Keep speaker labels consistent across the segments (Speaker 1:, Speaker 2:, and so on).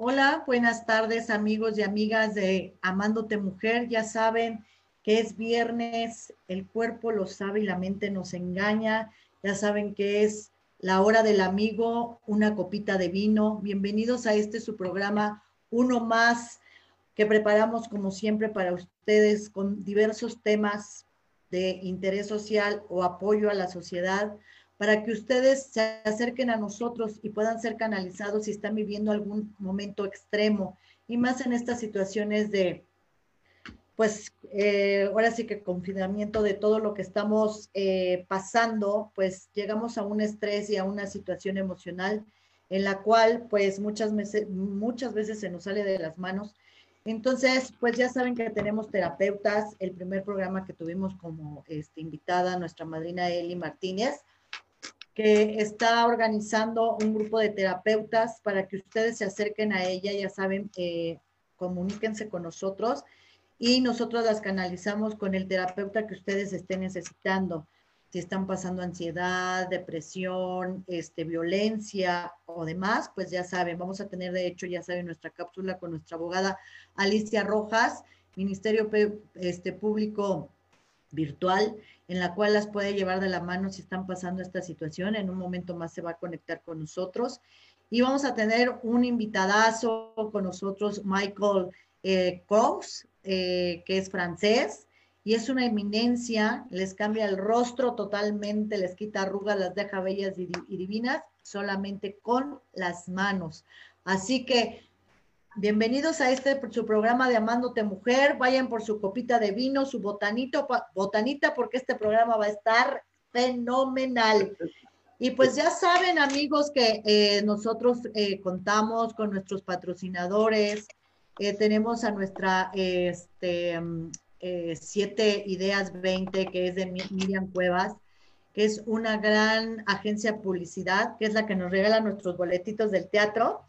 Speaker 1: Hola, buenas tardes amigos y amigas de Amándote Mujer. Ya saben que es viernes, el cuerpo lo sabe y la mente nos engaña. Ya saben que es la hora del amigo, una copita de vino. Bienvenidos a este su programa, uno más que preparamos como siempre para ustedes con diversos temas de interés social o apoyo a la sociedad para que ustedes se acerquen a nosotros y puedan ser canalizados si están viviendo algún momento extremo y más en estas situaciones de, pues, eh, ahora sí que confinamiento de todo lo que estamos eh, pasando, pues llegamos a un estrés y a una situación emocional en la cual, pues, muchas veces, muchas veces se nos sale de las manos. Entonces, pues ya saben que tenemos terapeutas. El primer programa que tuvimos como este, invitada, nuestra madrina Eli Martínez, que está organizando un grupo de terapeutas para que ustedes se acerquen a ella, ya saben, eh, comuníquense con nosotros y nosotros las canalizamos con el terapeuta que ustedes estén necesitando. Si están pasando ansiedad, depresión, este, violencia o demás, pues ya saben, vamos a tener de hecho, ya saben, nuestra cápsula con nuestra abogada Alicia Rojas, Ministerio este, Público Virtual, en la cual las puede llevar de la mano si están pasando esta situación. En un momento más se va a conectar con nosotros. Y vamos a tener un invitadazo con nosotros, Michael eh, Cox, eh, que es francés y es una eminencia, les cambia el rostro totalmente, les quita arrugas, las deja bellas y, y divinas solamente con las manos. Así que Bienvenidos a este su programa de Amándote Mujer. Vayan por su copita de vino, su botanito, botanita, porque este programa va a estar fenomenal. Y pues ya saben, amigos, que eh, nosotros eh, contamos con nuestros patrocinadores. Eh, tenemos a nuestra este, mm, Siete Ideas 20, que es de Miriam Cuevas, que es una gran agencia de publicidad, que es la que nos regala nuestros boletitos del teatro.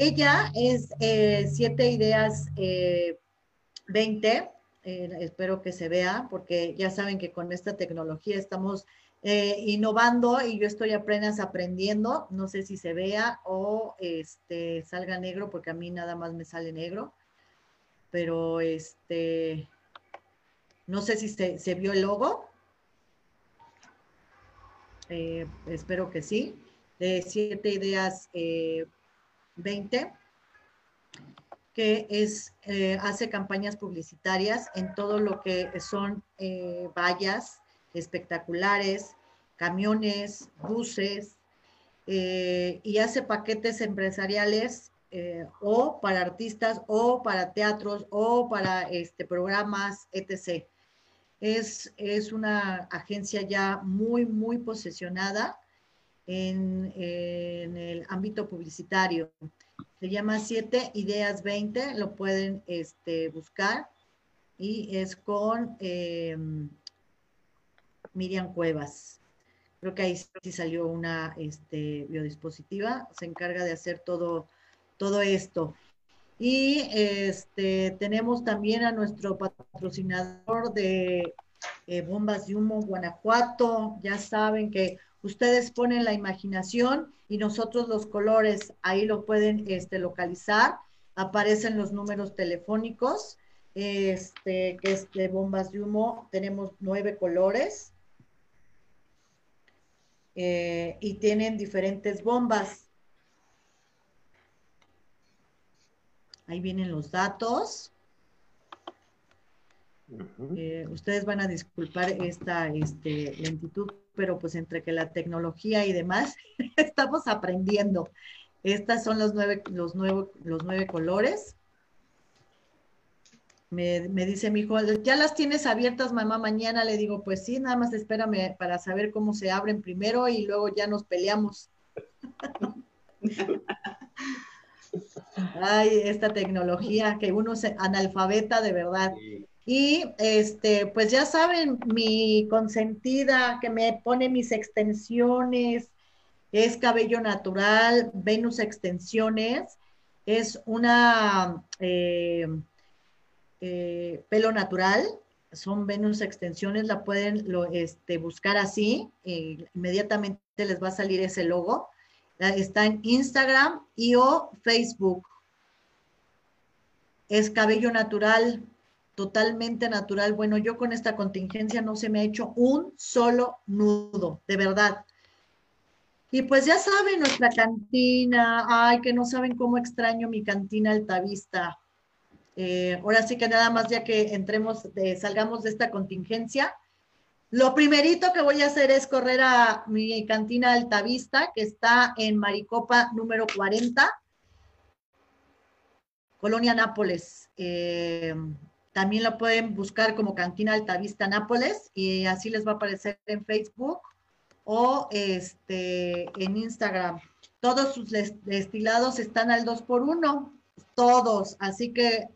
Speaker 1: Ella es eh, Siete Ideas 20. Eh, eh, espero que se vea, porque ya saben que con esta tecnología estamos innovando y yo estoy apenas aprendiendo. No sé si se vea o este, salga negro, porque a mí nada más me sale negro. Pero este, no sé si se, se vio el logo. espero que sí. De siete ideas 20, que es, eh, hace campañas publicitarias en todo lo que son eh, vallas espectaculares, camiones, buses, eh, y hace paquetes empresariales o para artistas o para teatros o para este, programas, etc. Es, es una agencia ya muy, muy posesionada en, el ámbito publicitario. Se llama Siete Ideas 20, lo pueden este, buscar y es con em, Miriam Cuevas. Creo que ahí sí salió una este, biodispositiva, se encarga de hacer todo, todo esto. Y este, tenemos también a nuestro patrocinador de eh, Bombas de Humo, Guanajuato. Ya saben que Ustedes ponen la imaginación y nosotros los colores, ahí lo pueden este, localizar. Aparecen los números telefónicos, este, que es de bombas de humo. Tenemos nueve colores eh, y tienen diferentes bombas. Ahí vienen los datos. Eh, ustedes van a disculpar esta este, lentitud pero pues entre que la tecnología y demás, estamos aprendiendo. Estas son los nueve, los los nueve colores. Me, dice mi hijo, ¿ya las tienes abiertas, mamá, mañana? Le digo, pues sí, nada más espérame para saber cómo se abren primero y luego ya nos peleamos. Ay, esta tecnología que uno se analfabeta de verdad. Y este, pues ya saben, mi consentida que me pone mis extensiones, es cabello natural, Venus Extensiones, es una eh, eh, pelo natural, son Venus Extensiones, la pueden este, buscar así, eh, inmediatamente les va a salir ese logo. Está en Instagram y o Facebook. es cabello natural, totalmente natural. Bueno, yo con esta contingencia no se me ha hecho un solo nudo, de verdad. Y pues ya saben, nuestra cantina, ay, que no saben cómo extraño mi cantina altavista. Eh, ahora sí que nada más ya que entremos, salgamos de esta contingencia, lo primerito que voy a hacer es correr a mi cantina Altavista, que está en Maricopa número 40, Colonia Nápoles. Eh, también lo pueden buscar como Cantina Altavista Nápoles y así les va a aparecer en Facebook o este, en Instagram. Todos sus destilados están al 2 por 1 todos. Así que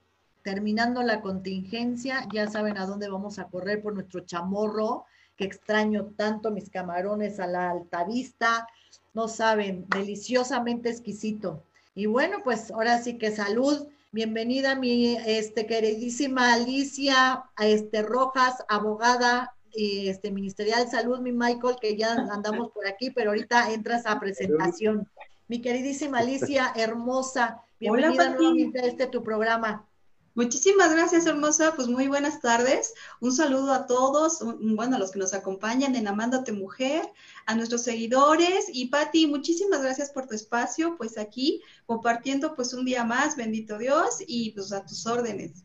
Speaker 1: terminando la contingencia, ya saben a dónde vamos a correr por nuestro chamorro, que extraño tanto mis camarones a la alta vista, no saben, deliciosamente exquisito. Y bueno, pues ahora sí que salud. Bienvenida mi este, queridísima Alicia este, Rojas, abogada este, ministerial de salud, mi Michael, que ya andamos por aquí, pero ahorita entras a presentación. Mi queridísima Alicia, hermosa, bienvenida nuevamente a este tu programa.
Speaker 2: Muchísimas gracias, hermosa. Pues muy buenas tardes. Un saludo a todos, bueno, a los que nos acompañan en Amándote Mujer, a nuestros seguidores. Y Patti, muchísimas gracias por tu espacio, pues aquí compartiendo pues un día más, bendito Dios, y pues a tus órdenes.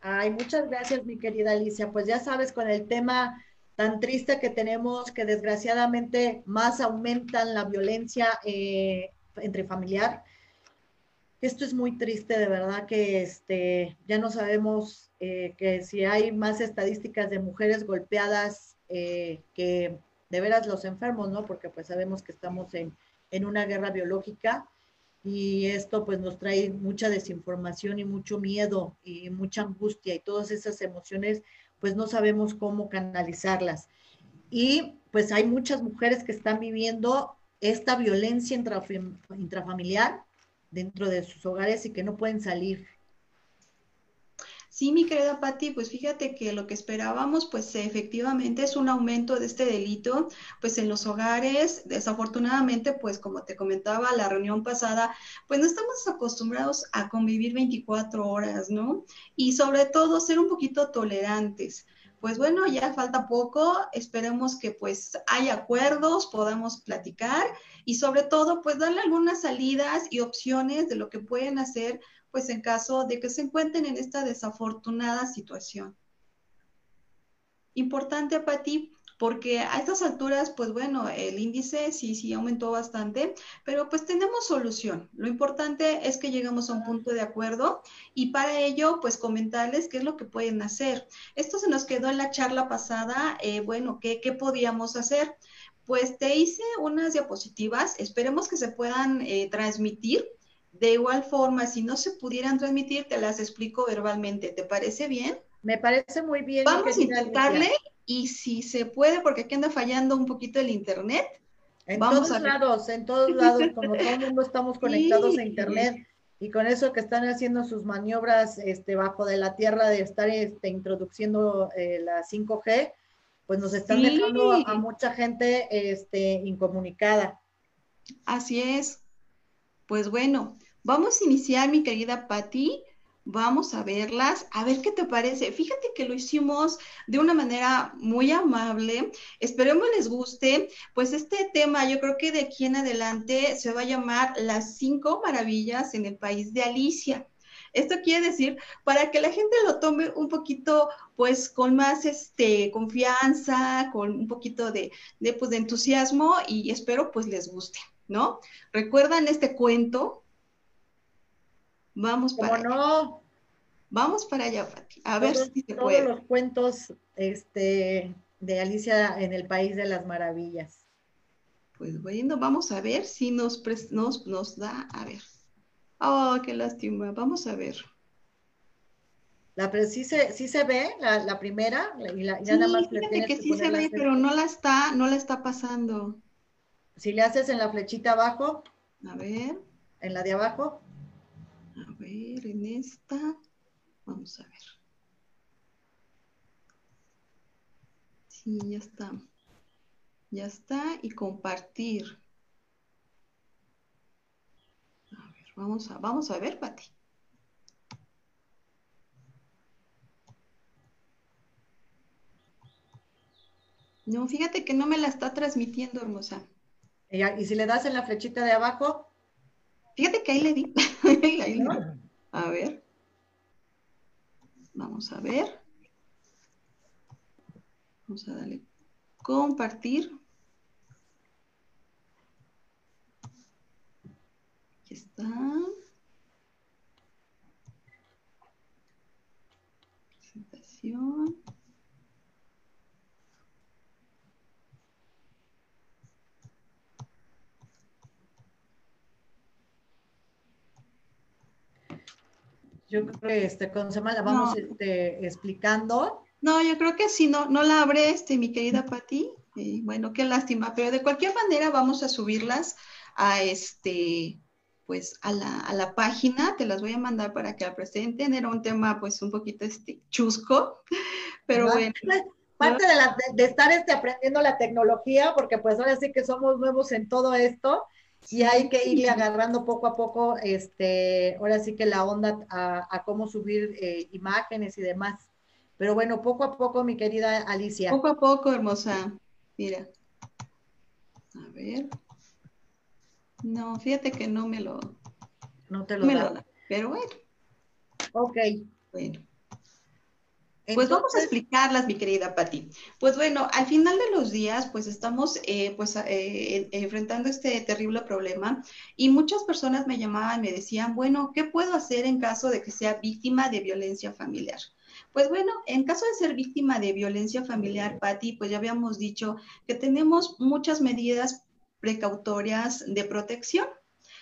Speaker 1: Ay, muchas gracias, mi querida Alicia. Pues ya sabes, con el tema tan triste que tenemos, que desgraciadamente más aumentan la violencia eh, entre familiar, esto es muy triste, de verdad que este, ya no sabemos eh, que si hay más estadísticas de mujeres golpeadas eh, que de veras los enfermos, ¿no? Porque pues sabemos que estamos en, en una guerra biológica y esto pues nos trae mucha desinformación y mucho miedo y mucha angustia y todas esas emociones pues no sabemos cómo canalizarlas. Y pues hay muchas mujeres que están viviendo esta violencia intrafamiliar dentro de sus hogares y que no pueden salir.
Speaker 2: Sí, mi querida Patti, pues fíjate que lo que esperábamos, pues efectivamente es un aumento de este delito, pues en los hogares, desafortunadamente, pues como te comentaba la reunión pasada, pues no estamos acostumbrados a convivir 24 horas, ¿no? Y sobre todo ser un poquito tolerantes pues bueno, ya falta poco, esperemos que pues haya acuerdos, podamos platicar y sobre todo pues darle algunas salidas y opciones de lo que pueden hacer pues en caso de que se encuentren en esta desafortunada situación. Importante, Pati, porque a estas alturas, pues bueno, el índice sí, sí aumentó bastante, pero pues tenemos solución. Lo importante es que lleguemos a un punto de acuerdo y para ello, pues comentarles qué es lo que pueden hacer. Esto se nos quedó en la charla pasada, eh, bueno, ¿qué, ¿qué podíamos hacer? Pues te hice unas diapositivas, esperemos que se puedan eh, transmitir. De igual forma, si no se pudieran transmitir, te las explico verbalmente. ¿Te parece bien?
Speaker 1: Me parece muy bien.
Speaker 2: Vamos a intentarle y si se puede, porque aquí anda fallando un poquito el internet.
Speaker 1: En todos lados, en todos lados, como todo el mundo estamos conectados a internet y con eso que están haciendo sus maniobras este, bajo de la tierra de estar este, introduciendo eh, la 5G, pues nos están dejando a, mucha gente este, incomunicada.
Speaker 2: Así es. Pues bueno, vamos a iniciar, mi querida Patti, Vamos a verlas, a ver qué te parece. Fíjate que lo hicimos de una manera muy amable. Esperemos les guste. Pues este tema, yo creo que de aquí en adelante se va a llamar Las cinco maravillas en el país de Alicia. Esto quiere decir para que la gente lo tome un poquito, pues, con más este, confianza, con un poquito de, de, pues, de entusiasmo y espero pues les guste, ¿no? ¿Recuerdan este cuento? Vamos para
Speaker 1: no?
Speaker 2: Vamos para allá, Pati. A ver si se
Speaker 1: puede. Todos los cuentos este, de Alicia en el País de las Maravillas.
Speaker 2: Pues bueno, vamos a ver si nos, nos, nos da. A ver. Oh, qué lástima. Vamos a ver.
Speaker 1: La, sí, se, sí se ve la, la primera y la, ya
Speaker 2: nada más le que, sí se ve, pero no la está, no la está pasando.
Speaker 1: Si le haces en la flechita abajo.
Speaker 2: A ver.
Speaker 1: En la de abajo.
Speaker 2: A ver, en esta, vamos a ver. Sí, ya está. Ya está. Y compartir. A ver, vamos a, vamos a ver, Pati. No, fíjate que no me la está transmitiendo, hermosa.
Speaker 1: Y si le das en la flechita de abajo,
Speaker 2: Fíjate que ahí le di. A ver. Vamos a ver. Vamos a darle compartir. Aquí está. Presentación.
Speaker 1: Yo creo que este, con la vamos este, explicando.
Speaker 2: No, yo creo que si no, no la abre este, mi querida Patti. Y bueno, qué lástima, pero de cualquier manera vamos a subirlas a este, pues a la, a la página, te las voy a mandar para que la presenten. Era un tema pues un poquito este, chusco, pero bueno.
Speaker 1: Parte de, la, de, estar este, aprendiendo la tecnología, porque pues ahora sí que somos nuevos en todo esto, y hay que irle agarrando poco a poco, este, ahora sí que la onda a, cómo subir eh, imágenes y demás. Pero bueno, poco a poco, mi querida Alicia.
Speaker 2: Poco a poco, hermosa. Mira. A ver. No, fíjate que no me lo.
Speaker 1: No te lo, da.
Speaker 2: Pero bueno.
Speaker 1: Ok.
Speaker 2: Bueno pues vamos a explicarlas, mi querida Patti. Pues bueno, al final de los días, pues estamos eh, pues, eh, enfrentando este terrible problema y muchas personas me llamaban y me decían, bueno, ¿qué puedo hacer en caso de que sea víctima de violencia familiar? Pues bueno, en caso de ser víctima de violencia familiar, Patti, pues ya habíamos dicho que tenemos muchas medidas precautorias de protección.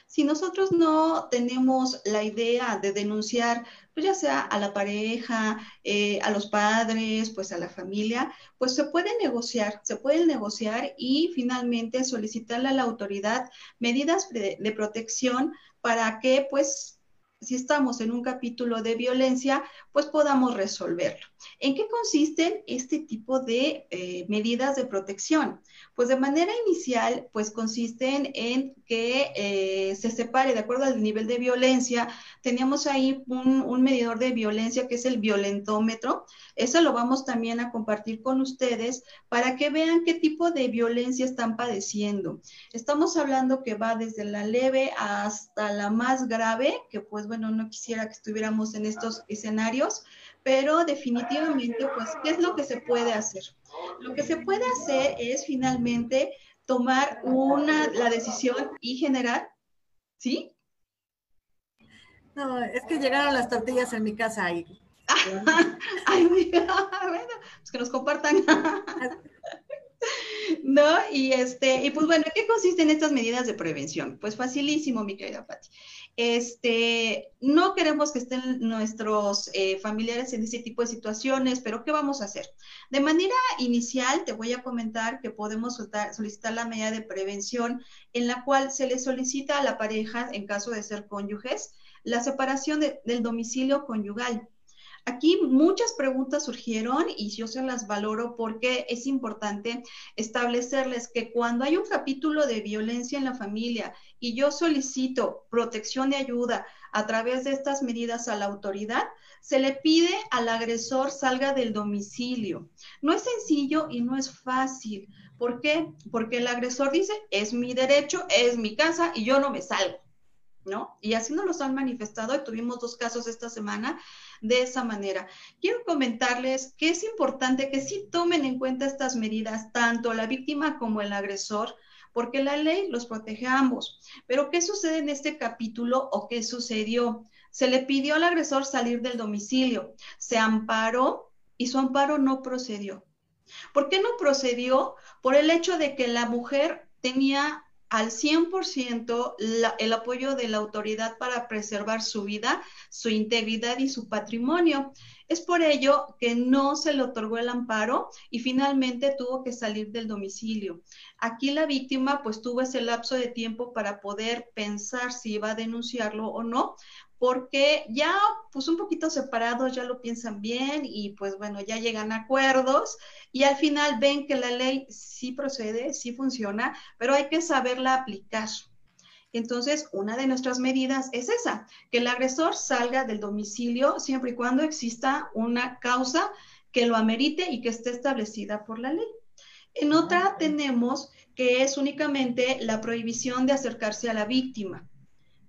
Speaker 2: Si nosotros no tenemos la idea de denunciar pues ya sea a la pareja, eh, a los padres, pues a la familia, pues se puede negociar, se puede negociar y finalmente solicitarle a la autoridad medidas de, de protección para que pues si estamos en un capítulo de violencia, pues podamos resolverlo. ¿En qué consisten este tipo de eh, medidas de protección? Pues de manera inicial, pues consisten en que eh, se separe de acuerdo al nivel de violencia. Teníamos ahí un, un medidor de violencia que es el violentómetro. Eso lo vamos también a compartir con ustedes para que vean qué tipo de violencia están padeciendo. Estamos hablando que va desde la leve hasta la más grave, que pues bueno, no quisiera que estuviéramos en estos escenarios, pero definitivamente, pues, ¿qué es lo que se puede hacer? Lo que se puede hacer es finalmente tomar una, la decisión y generar, ¿sí?
Speaker 1: No, es que llegaron las tortillas en mi casa y...
Speaker 2: Ay, bueno, pues que nos compartan. ¿No? Y este, y pues bueno, ¿qué consisten estas medidas de prevención? Pues facilísimo, mi querida Patti. Este, no queremos que estén nuestros eh, familiares en ese tipo de situaciones, pero ¿qué vamos a hacer? De manera inicial, te voy a comentar que podemos solicitar la medida de prevención en la cual se le solicita a la pareja, en caso de ser cónyuges, la separación del domicilio conyugal. Aquí muchas preguntas surgieron y yo se las valoro porque es importante establecerles que cuando hay un capítulo de violencia en la familia y yo solicito protección de ayuda a través de estas medidas a la autoridad, se le pide al agresor salga del domicilio. No es sencillo y no es fácil. ¿Por qué? Porque el agresor dice, es mi derecho, es mi casa y yo no me salgo. ¿No? Y así nos los han manifestado y tuvimos dos casos esta semana de esa manera. Quiero comentarles que es importante que sí tomen en cuenta estas medidas, tanto la víctima como el agresor, porque la ley los protege a ambos. Pero ¿qué sucede en este capítulo o qué sucedió? Se le pidió al agresor salir del domicilio, se amparó y su amparo no procedió. ¿Por qué no procedió? Por el hecho de que la mujer tenía al 100% el apoyo de la autoridad para preservar su vida, su integridad y su patrimonio. Es por ello que no se le otorgó el amparo y finalmente tuvo que salir del domicilio. Aquí la víctima pues tuvo ese lapso de tiempo para poder pensar si iba a denunciarlo o no, porque ya pues un poquito separados ya lo piensan bien y pues bueno, ya llegan a acuerdos y al final ven que la ley sí procede, sí funciona, pero hay que saberla aplicar. Entonces, una de nuestras medidas es esa, que el agresor salga del domicilio siempre y cuando exista una causa que lo amerite y que esté establecida por la ley. En otra tenemos que es únicamente la prohibición de acercarse a la víctima.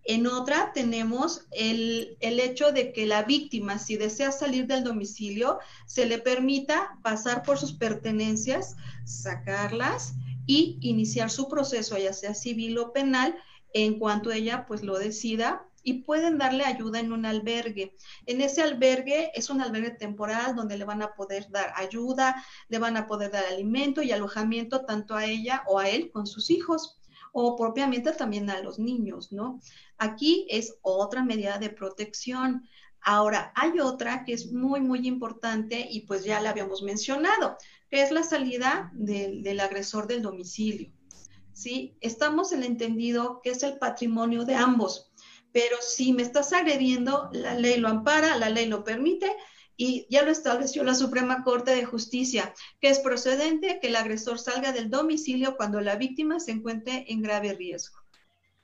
Speaker 2: En otra tenemos el, el, hecho de que la víctima, si desea salir del domicilio, se le permita pasar por sus pertenencias, sacarlas y iniciar su proceso, ya sea civil o penal, en cuanto ella pues lo decida y pueden darle ayuda en un albergue. En ese albergue es un albergue temporal donde le van a poder dar ayuda, le van a poder dar alimento y alojamiento tanto a ella o a él con sus hijos o propiamente también a los niños, ¿no? Aquí es otra medida de protección. Ahora, hay otra que es muy, muy importante y pues ya la habíamos mencionado, que es la salida del, del agresor del domicilio. ¿Sí? Estamos en el entendido que es el patrimonio de ambos, pero si me estás agrediendo, la ley lo ampara, la ley lo permite y ya lo estableció la Suprema Corte de Justicia, que es procedente que el agresor salga del domicilio cuando la víctima se encuentre en grave riesgo.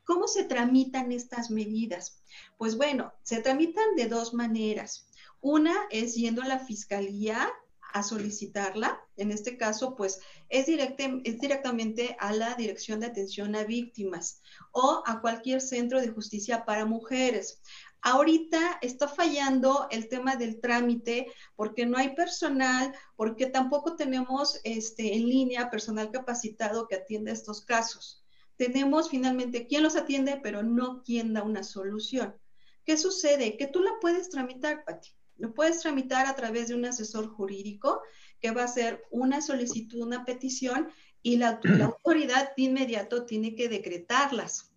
Speaker 2: ¿Cómo se tramitan estas medidas? Pues bueno, se tramitan de dos maneras. Una es yendo a la fiscalía a solicitarla. En este caso, pues es, es directamente a la Dirección de Atención a Víctimas o a cualquier centro de justicia para mujeres. Ahorita está fallando el tema del trámite porque no hay personal, porque tampoco tenemos este, en línea personal capacitado que atienda estos casos. Tenemos finalmente quien los atiende, pero no quien da una solución. ¿Qué sucede? Que tú la puedes tramitar, Pati. Lo puedes tramitar a través de un asesor jurídico que va a hacer una solicitud, una petición y la, autoridad de inmediato tiene que decretarlas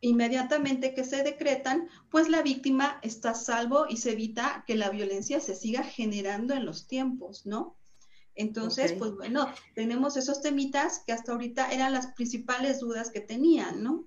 Speaker 2: inmediatamente que se decretan, pues la víctima está a salvo y se evita que la violencia se siga generando en los tiempos, ¿no? Entonces, pues bueno, tenemos esos temitas que hasta ahorita eran las principales dudas que tenían, ¿no?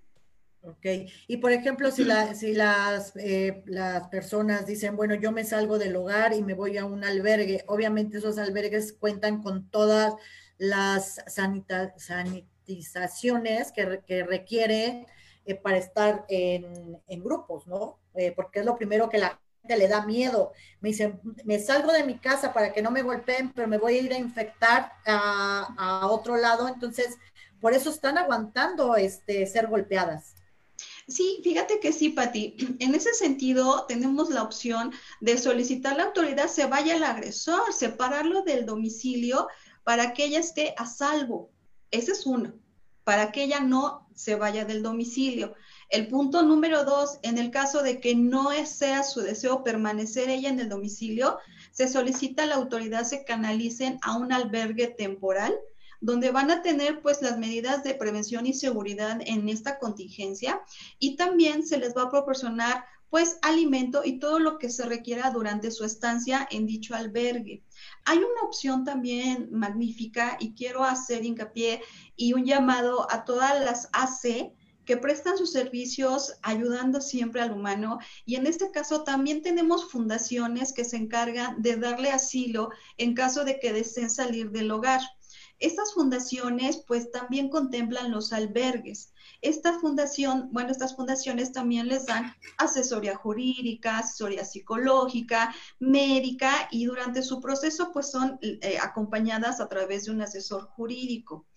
Speaker 1: Ok, y por ejemplo, si, si las, eh, las personas dicen, bueno, yo me salgo del hogar y me voy a un albergue, obviamente esos albergues cuentan con todas las sanitizaciones que, que requiere para estar en, grupos, ¿no? Eh, porque es lo primero que la gente le da miedo. Me dicen, me salgo de mi casa para que no me golpeen, pero me voy a ir a infectar a, otro lado. Entonces, por eso están aguantando este, ser golpeadas.
Speaker 2: Sí, fíjate que sí, Pati. En ese sentido, tenemos la opción de solicitar a la autoridad se vaya el agresor, separarlo del domicilio para que ella esté a salvo. Ese es uno para que ella no se vaya del domicilio. El punto número dos, en el caso de que no sea su deseo permanecer ella en el domicilio, se solicita a la autoridad se canalicen a un albergue temporal donde van a tener pues las medidas de prevención y seguridad en esta contingencia y también se les va a proporcionar pues alimento y todo lo que se requiera durante su estancia en dicho albergue. Hay una opción también magnífica y quiero hacer hincapié y un llamado a todas las AC que prestan sus servicios ayudando siempre al humano. Y en este caso también tenemos fundaciones que se encargan de darle asilo en caso de que deseen salir del hogar. Estas fundaciones pues también contemplan los albergues. Esta fundación, bueno, estas fundaciones también les dan asesoría jurídica, asesoría psicológica, médica y durante su proceso pues son eh, acompañadas a través de un asesor jurídico.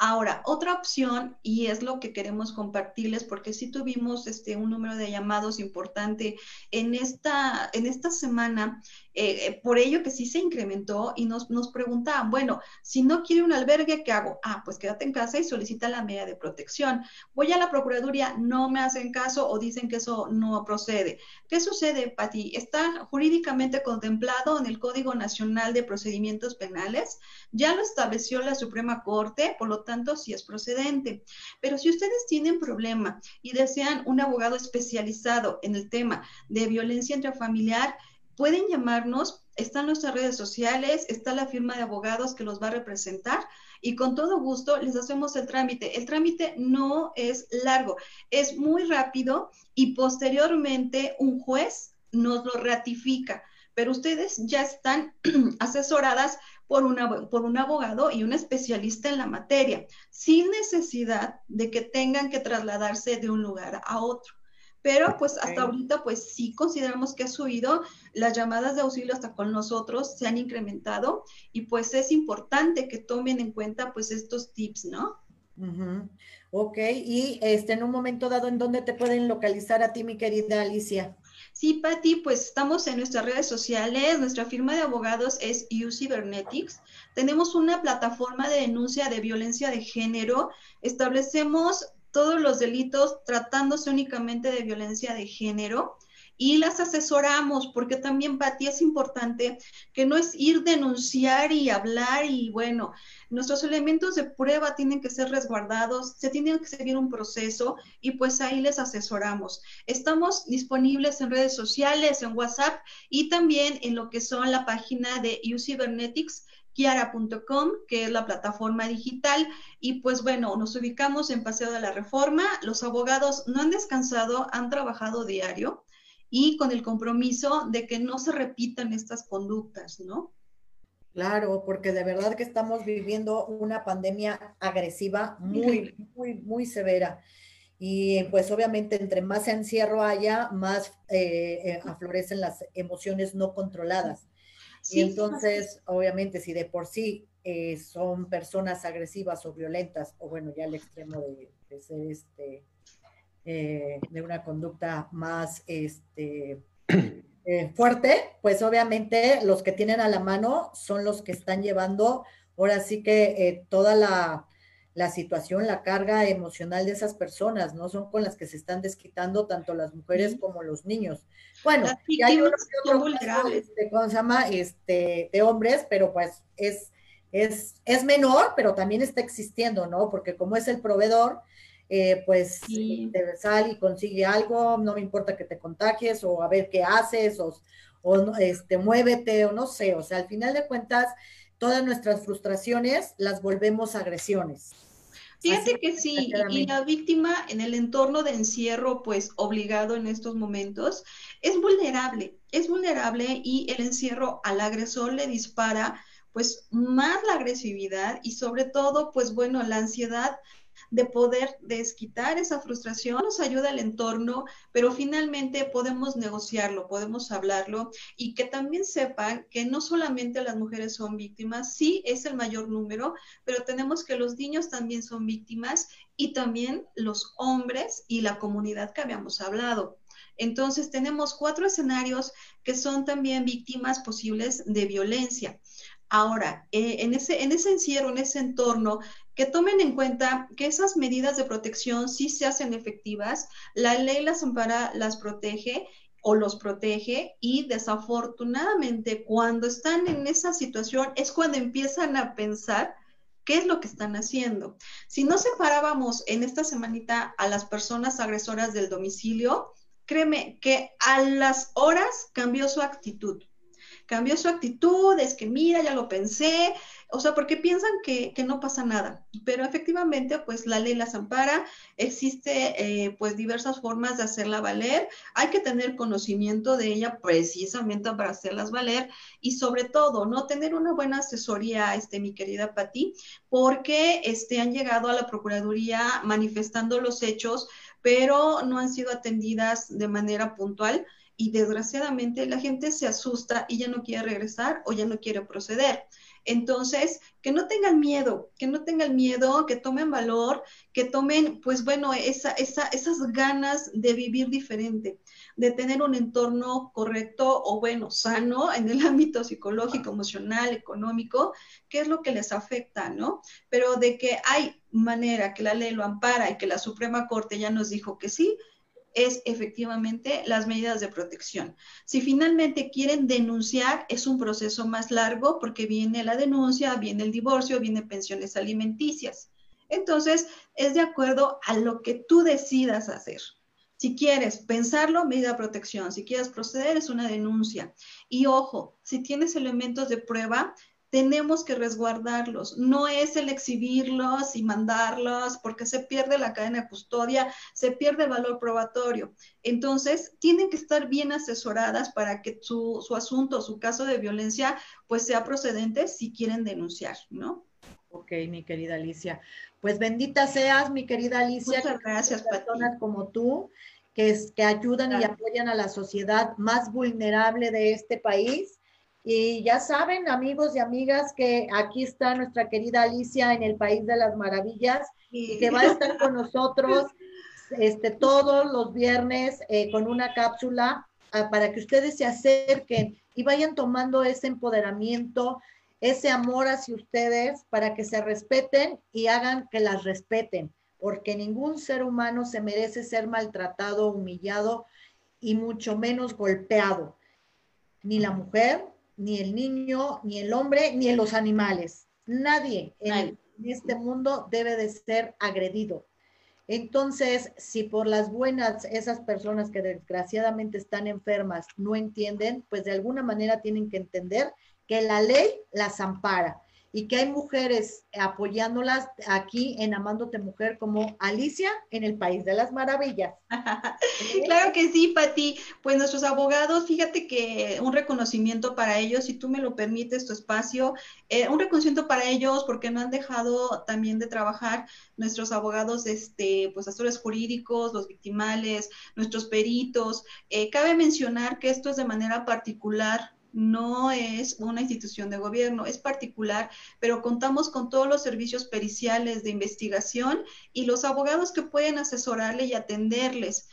Speaker 2: Ahora, otra opción, y es lo que queremos compartirles, porque sí tuvimos este, un número de llamados importante en esta, en esta semana, eh, eh, por ello que sí se incrementó y nos, nos preguntaban, bueno, si no quiere un albergue, ¿qué hago? Ah, pues quédate en casa y solicita la medida de protección. Voy a la Procuraduría, no me hacen caso o dicen que eso no procede. ¿Qué sucede, Pati? Está jurídicamente contemplado en el Código Nacional de Procedimientos Penales, ya lo estableció la Suprema Corte, por lo tanto, sí es procedente. Pero si ustedes tienen problema y desean un abogado especializado en el tema de violencia intrafamiliar, pueden llamarnos, están nuestras redes sociales, está la firma de abogados que los va a representar y con todo gusto les hacemos el trámite. El trámite no es largo, es muy rápido y posteriormente un juez nos lo ratifica, pero ustedes ya están asesoradas por, por un abogado y un especialista en la materia, sin necesidad de que tengan que trasladarse de un lugar a otro. Pero pues hasta ahorita pues sí consideramos que ha subido, las llamadas de auxilio hasta con nosotros se han incrementado y pues es importante que tomen en cuenta pues estos tips, ¿no?
Speaker 1: Ok, y este, en un momento dado, ¿en dónde te pueden localizar a ti, mi querida Alicia?
Speaker 2: Sí, Patti, pues estamos en nuestras redes sociales. Nuestra firma de abogados es U Cybernetics. Tenemos una plataforma de denuncia de violencia de género. Establecemos todos los delitos tratándose únicamente de violencia de género y las asesoramos, porque también, Pati, es importante que no es ir denunciar y hablar y bueno, nuestros elementos de prueba tienen que ser resguardados, se tiene que seguir un proceso y pues ahí les asesoramos. Estamos disponibles en redes sociales, en WhatsApp y también en lo que son la página de UCybernetics kiara.com, que es la plataforma digital. Y pues bueno, nos ubicamos en Paseo de la Reforma. Los abogados no han descansado, han trabajado diario y con el compromiso de que no se repitan estas conductas, ¿no?
Speaker 1: Claro, porque de verdad que estamos viviendo una pandemia agresiva muy, muy, muy severa. Y pues obviamente entre más encierro haya, más eh, eh, aflorecen las emociones no controladas. Y entonces, obviamente, si de por sí eh, son personas agresivas o violentas, o bueno, ya al extremo de, de ser este, eh, de una conducta más este, eh, fuerte, pues obviamente los que tienen a la mano son los que están llevando ahora sí que toda la, situación, la carga emocional de esas personas, ¿no? Son con las que se están desquitando tanto las mujeres como los niños. Bueno, y hay unos este, ¿cómo se llama? Este, de hombres, pero pues es, es, es menor, pero también está existiendo, ¿no? Porque como es el proveedor, eh, pues sí. te sale y consigue algo, no me importa que te contagies o a ver qué haces o, o este, muévete o no sé, o sea, al final de cuentas, todas nuestras frustraciones las volvemos agresiones.
Speaker 2: Fíjate que sí, y la víctima en el entorno de encierro, pues obligado en estos momentos, es vulnerable, es vulnerable y el encierro al agresor le dispara pues más la agresividad y sobre todo, pues bueno, la ansiedad de poder desquitar esa frustración, nos ayuda el entorno, pero finalmente podemos negociarlo, podemos hablarlo y que también sepan que no solamente las mujeres son víctimas, sí es el mayor número, pero tenemos que los niños también son víctimas y también los hombres y la comunidad que habíamos hablado. Entonces tenemos cuatro escenarios que son también víctimas posibles de violencia. Ahora, eh, en, ese, en ese encierro, en ese entorno, que tomen en cuenta que esas medidas de protección sí se hacen efectivas, la ley las ampara, las protege o los protege y desafortunadamente cuando están en esa situación es cuando empiezan a pensar qué es lo que están haciendo. Si no separábamos en esta semanita a las personas agresoras del domicilio, créeme que a las horas cambió su actitud cambió su actitud, es que mira, ya lo pensé, o sea, porque piensan que, no pasa nada, pero efectivamente, pues la ley las ampara, existe eh, pues diversas formas de hacerla valer, hay que tener conocimiento de ella precisamente para hacerlas valer y sobre todo, ¿no? Tener una buena asesoría, este, mi querida Patti, porque este, han llegado a la Procuraduría manifestando los hechos, pero no han sido atendidas de manera puntual y desgraciadamente la gente se asusta y ya no quiere regresar o ya no quiere proceder. Entonces, que no tengan miedo, que no tengan miedo, que tomen valor, que tomen, pues bueno, esa, esas ganas de vivir diferente, de tener un entorno correcto o bueno, sano en el ámbito psicológico, emocional, económico, que es lo que les afecta, ¿no? Pero de que hay manera que la ley lo ampara y que la Suprema Corte ya nos dijo que sí, es efectivamente las medidas de protección. Si finalmente quieren denunciar, es un proceso más largo porque viene la denuncia, viene el divorcio, viene pensiones alimenticias. Entonces, es de acuerdo a lo que tú decidas hacer. Si quieres pensarlo, medida de protección. Si quieres proceder, es una denuncia. Y ojo, si tienes elementos de prueba, tenemos que resguardarlos. No es el exhibirlos y mandarlos porque se pierde la cadena de custodia, se pierde el valor probatorio. Entonces, tienen que estar bien asesoradas para que su, su asunto, su caso de violencia, pues sea procedente si quieren denunciar, ¿no?
Speaker 1: Ok, mi querida Alicia. Pues bendita seas, mi querida Alicia.
Speaker 2: Muchas gracias,
Speaker 1: personas como tú que, es, que ayudan y apoyan a la sociedad más vulnerable de este país. Y ya saben, amigos y amigas, que aquí está nuestra querida Alicia en el País de las Maravillas y que va a estar con nosotros este, todos los viernes eh, con una cápsula ah, para que ustedes se acerquen y vayan tomando ese empoderamiento, ese amor hacia ustedes para que se respeten y hagan que las respeten, porque ningún ser humano se merece ser maltratado, humillado y mucho menos golpeado. Ni la mujer, ni el niño, ni el hombre, ni los animales. Nadie en este mundo debe de ser agredido. Entonces, si por las buenas esas personas que desgraciadamente están enfermas no entienden, pues de alguna manera tienen que entender que la ley las ampara y que hay mujeres apoyándolas aquí en Amándote Mujer como Alicia en el País de las Maravillas.
Speaker 2: claro que sí, Pati. Pues nuestros abogados, fíjate que un reconocimiento para ellos, si tú me lo permites, tu espacio, eh, un reconocimiento para ellos porque no han dejado también de trabajar nuestros abogados, este, pues asesores jurídicos, los victimales, nuestros peritos. Eh, cabe mencionar que esto es de manera particular no es una institución de gobierno, es particular, pero contamos con todos los servicios periciales de investigación y los abogados que pueden asesorarle y atenderles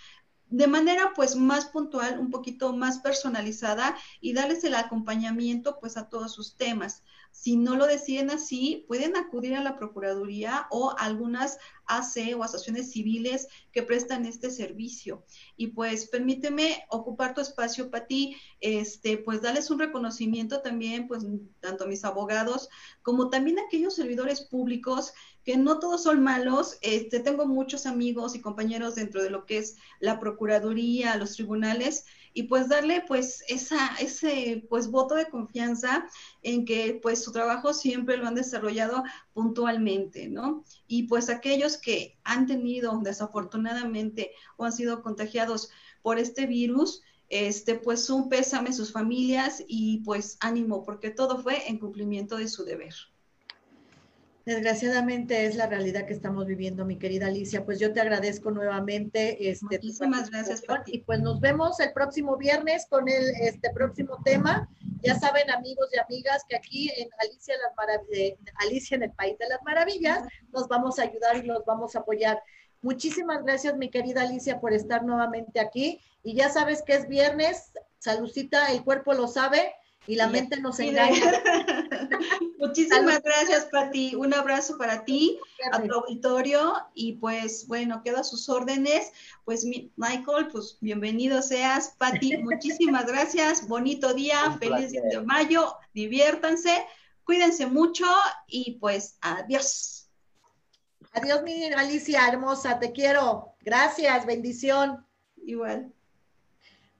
Speaker 2: de manera pues más puntual, un poquito más personalizada y darles el acompañamiento pues a todos sus temas. Si no lo deciden así, pueden acudir a la Procuraduría o algunas AC o asociaciones civiles que prestan este servicio. Y pues permíteme ocupar tu espacio, para ti, este, pues darles un reconocimiento también, pues tanto a mis abogados como también a aquellos servidores públicos que no todos son malos. Este, tengo muchos amigos y compañeros dentro de lo que es la Procuraduría, los tribunales, y pues darle pues esa, ese pues voto de confianza en que pues su trabajo siempre lo han desarrollado puntualmente, ¿no? Y pues aquellos que han tenido desafortunadamente o han sido contagiados por este virus, este, pues un pésame sus familias y pues ánimo, porque todo fue en cumplimiento de su deber.
Speaker 1: Desgraciadamente es la realidad que estamos viviendo, mi querida Alicia. Pues yo te agradezco nuevamente. Este,
Speaker 2: Muchísimas gracias,
Speaker 1: Y pues nos vemos el próximo viernes con el este próximo tema. Ya saben, amigos y amigas, que aquí en Alicia, las eh, Alicia en el País de las Maravillas nos vamos a ayudar y los vamos a apoyar. Muchísimas gracias, mi querida Alicia, por estar nuevamente aquí. Y ya sabes que es viernes. Salucita, el cuerpo lo sabe y la mente nos engaña.
Speaker 2: Muchísimas gracias, Pati. Un abrazo para ti, a tu auditorio, y pues bueno, quedo a sus órdenes. Pues Michael, pues bienvenido seas. Pati, muchísimas gracias. Bonito día, feliz día de mayo, diviértanse, cuídense mucho y pues adiós.
Speaker 1: Adiós, mi Alicia, hermosa, te quiero. Gracias, bendición.
Speaker 2: Igual.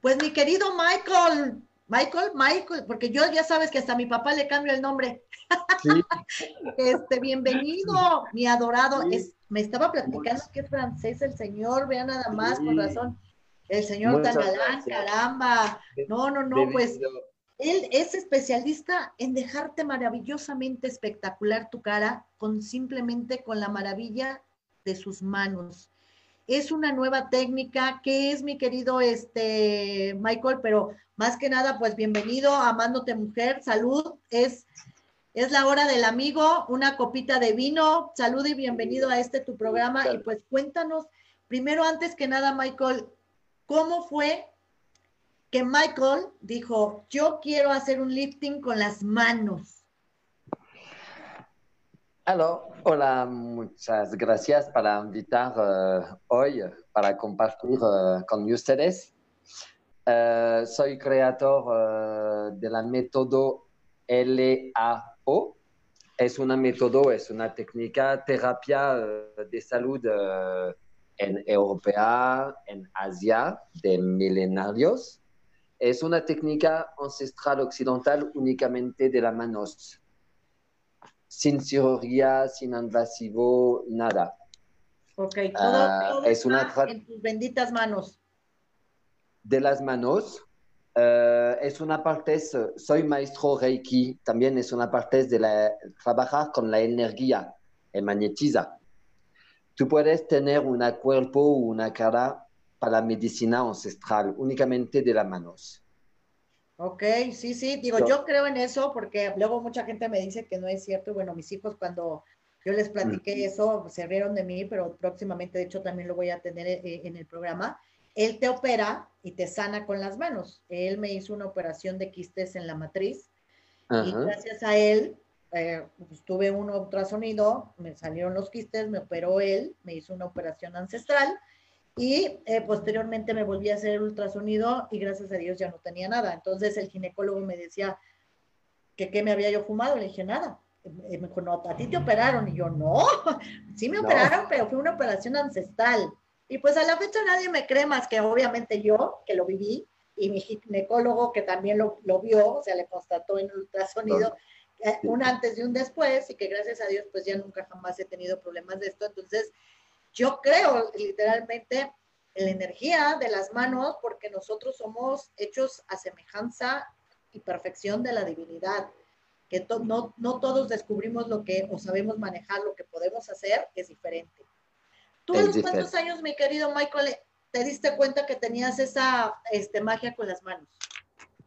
Speaker 1: Pues mi querido Michael, Michael, Michael, porque yo ya sabes que hasta a mi papá le cambio el nombre. este, bienvenido, mi adorado. Es, me estaba platicando que es francés el señor, vea nada más, por razón. El señor Tangalán, caramba. No, no, no, pues él es especialista en dejarte maravillosamente espectacular tu cara con simplemente con la maravilla de sus manos es una nueva técnica. ¿Qué es, mi querido este, Michael? Pero más que nada, pues bienvenido, amándote mujer, salud. Es, es la hora del amigo, una copita de vino. Salud y bienvenido a este tu programa. Y pues cuéntanos, primero, antes que nada, Michael, ¿cómo fue que Michael dijo, yo quiero hacer un lifting con las manos?
Speaker 3: Alors, hola, muchas gracias para invitar uh, hoy para compartir uh, con ustedes. Uh, soy creador de la método LAO. Es una método, es una técnica terapia de salud en Europea, en Asia, de milenarios. Es una técnica ancestral occidental únicamente de las manos sin cirugía, sin invasivo, nada.
Speaker 1: Ok, ah, todo, es una en tus benditas manos.
Speaker 3: De las manos, eh, es una parte, soy maestro Reiki, también es una parte de la, trabajar con la energía, el magnetiza. Tú puedes tener un cuerpo o una cara para la medicina ancestral, únicamente de las manos.
Speaker 1: Ok, sí, sí, digo, yo creo en eso porque luego mucha gente me dice que no es cierto. Bueno, mis hijos cuando yo les platiqué mm. eso se rieron de mí, pero próximamente, de hecho, también lo voy a tener eh, en el programa. Él te opera y te sana con las manos. Él me hizo una operación de quistes en la matriz y gracias a él eh, pues, tuve un ultrasonido, me salieron los quistes, me operó él, me hizo una operación ancestral y eh, posteriormente me volví a hacer el ultrasonido y gracias a Dios ya no tenía nada. Entonces el ginecólogo me decía que qué me había yo fumado. Le dije, nada. me dijo, no, a ti te operaron. Y yo, no, sí me operaron, pero fue una operación ancestral. Y pues a la fecha nadie me cree más que obviamente yo, que lo viví, y mi ginecólogo que también lo, lo vio, o sea, le constató en el ultrasonido eh, un antes y un después, y que gracias a Dios pues ya nunca jamás he tenido problemas de esto. Entonces, yo creo literalmente en la energía de las manos porque nosotros somos hechos a semejanza y perfección de la divinidad. Que no, no todos descubrimos lo que o sabemos manejar, lo que podemos hacer es diferente. ¿Tú a los cuántos años, mi querido Michael, te diste cuenta que tenías esa este, magia con las manos?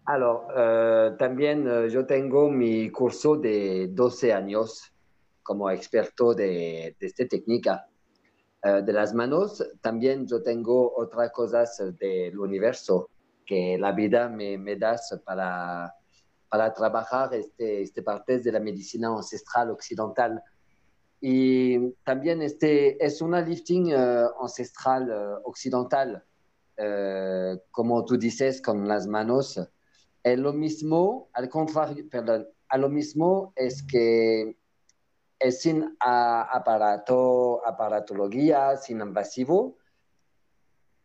Speaker 3: Alors, euh, también uh, yo tengo mi curso de 12 años como experto de, de esta técnica. Eh, de las manos, también yo tengo otras cosas del universo que la vida me, me da para, para trabajar este, este partes de la medicina ancestral occidental. Y también este es una lifting eh, ancestral eh, occidental, como tú dices, con las manos. Es lo mismo, al contrario, perdón, a lo mismo es que es sin aparato, aparatología, sin invasivo.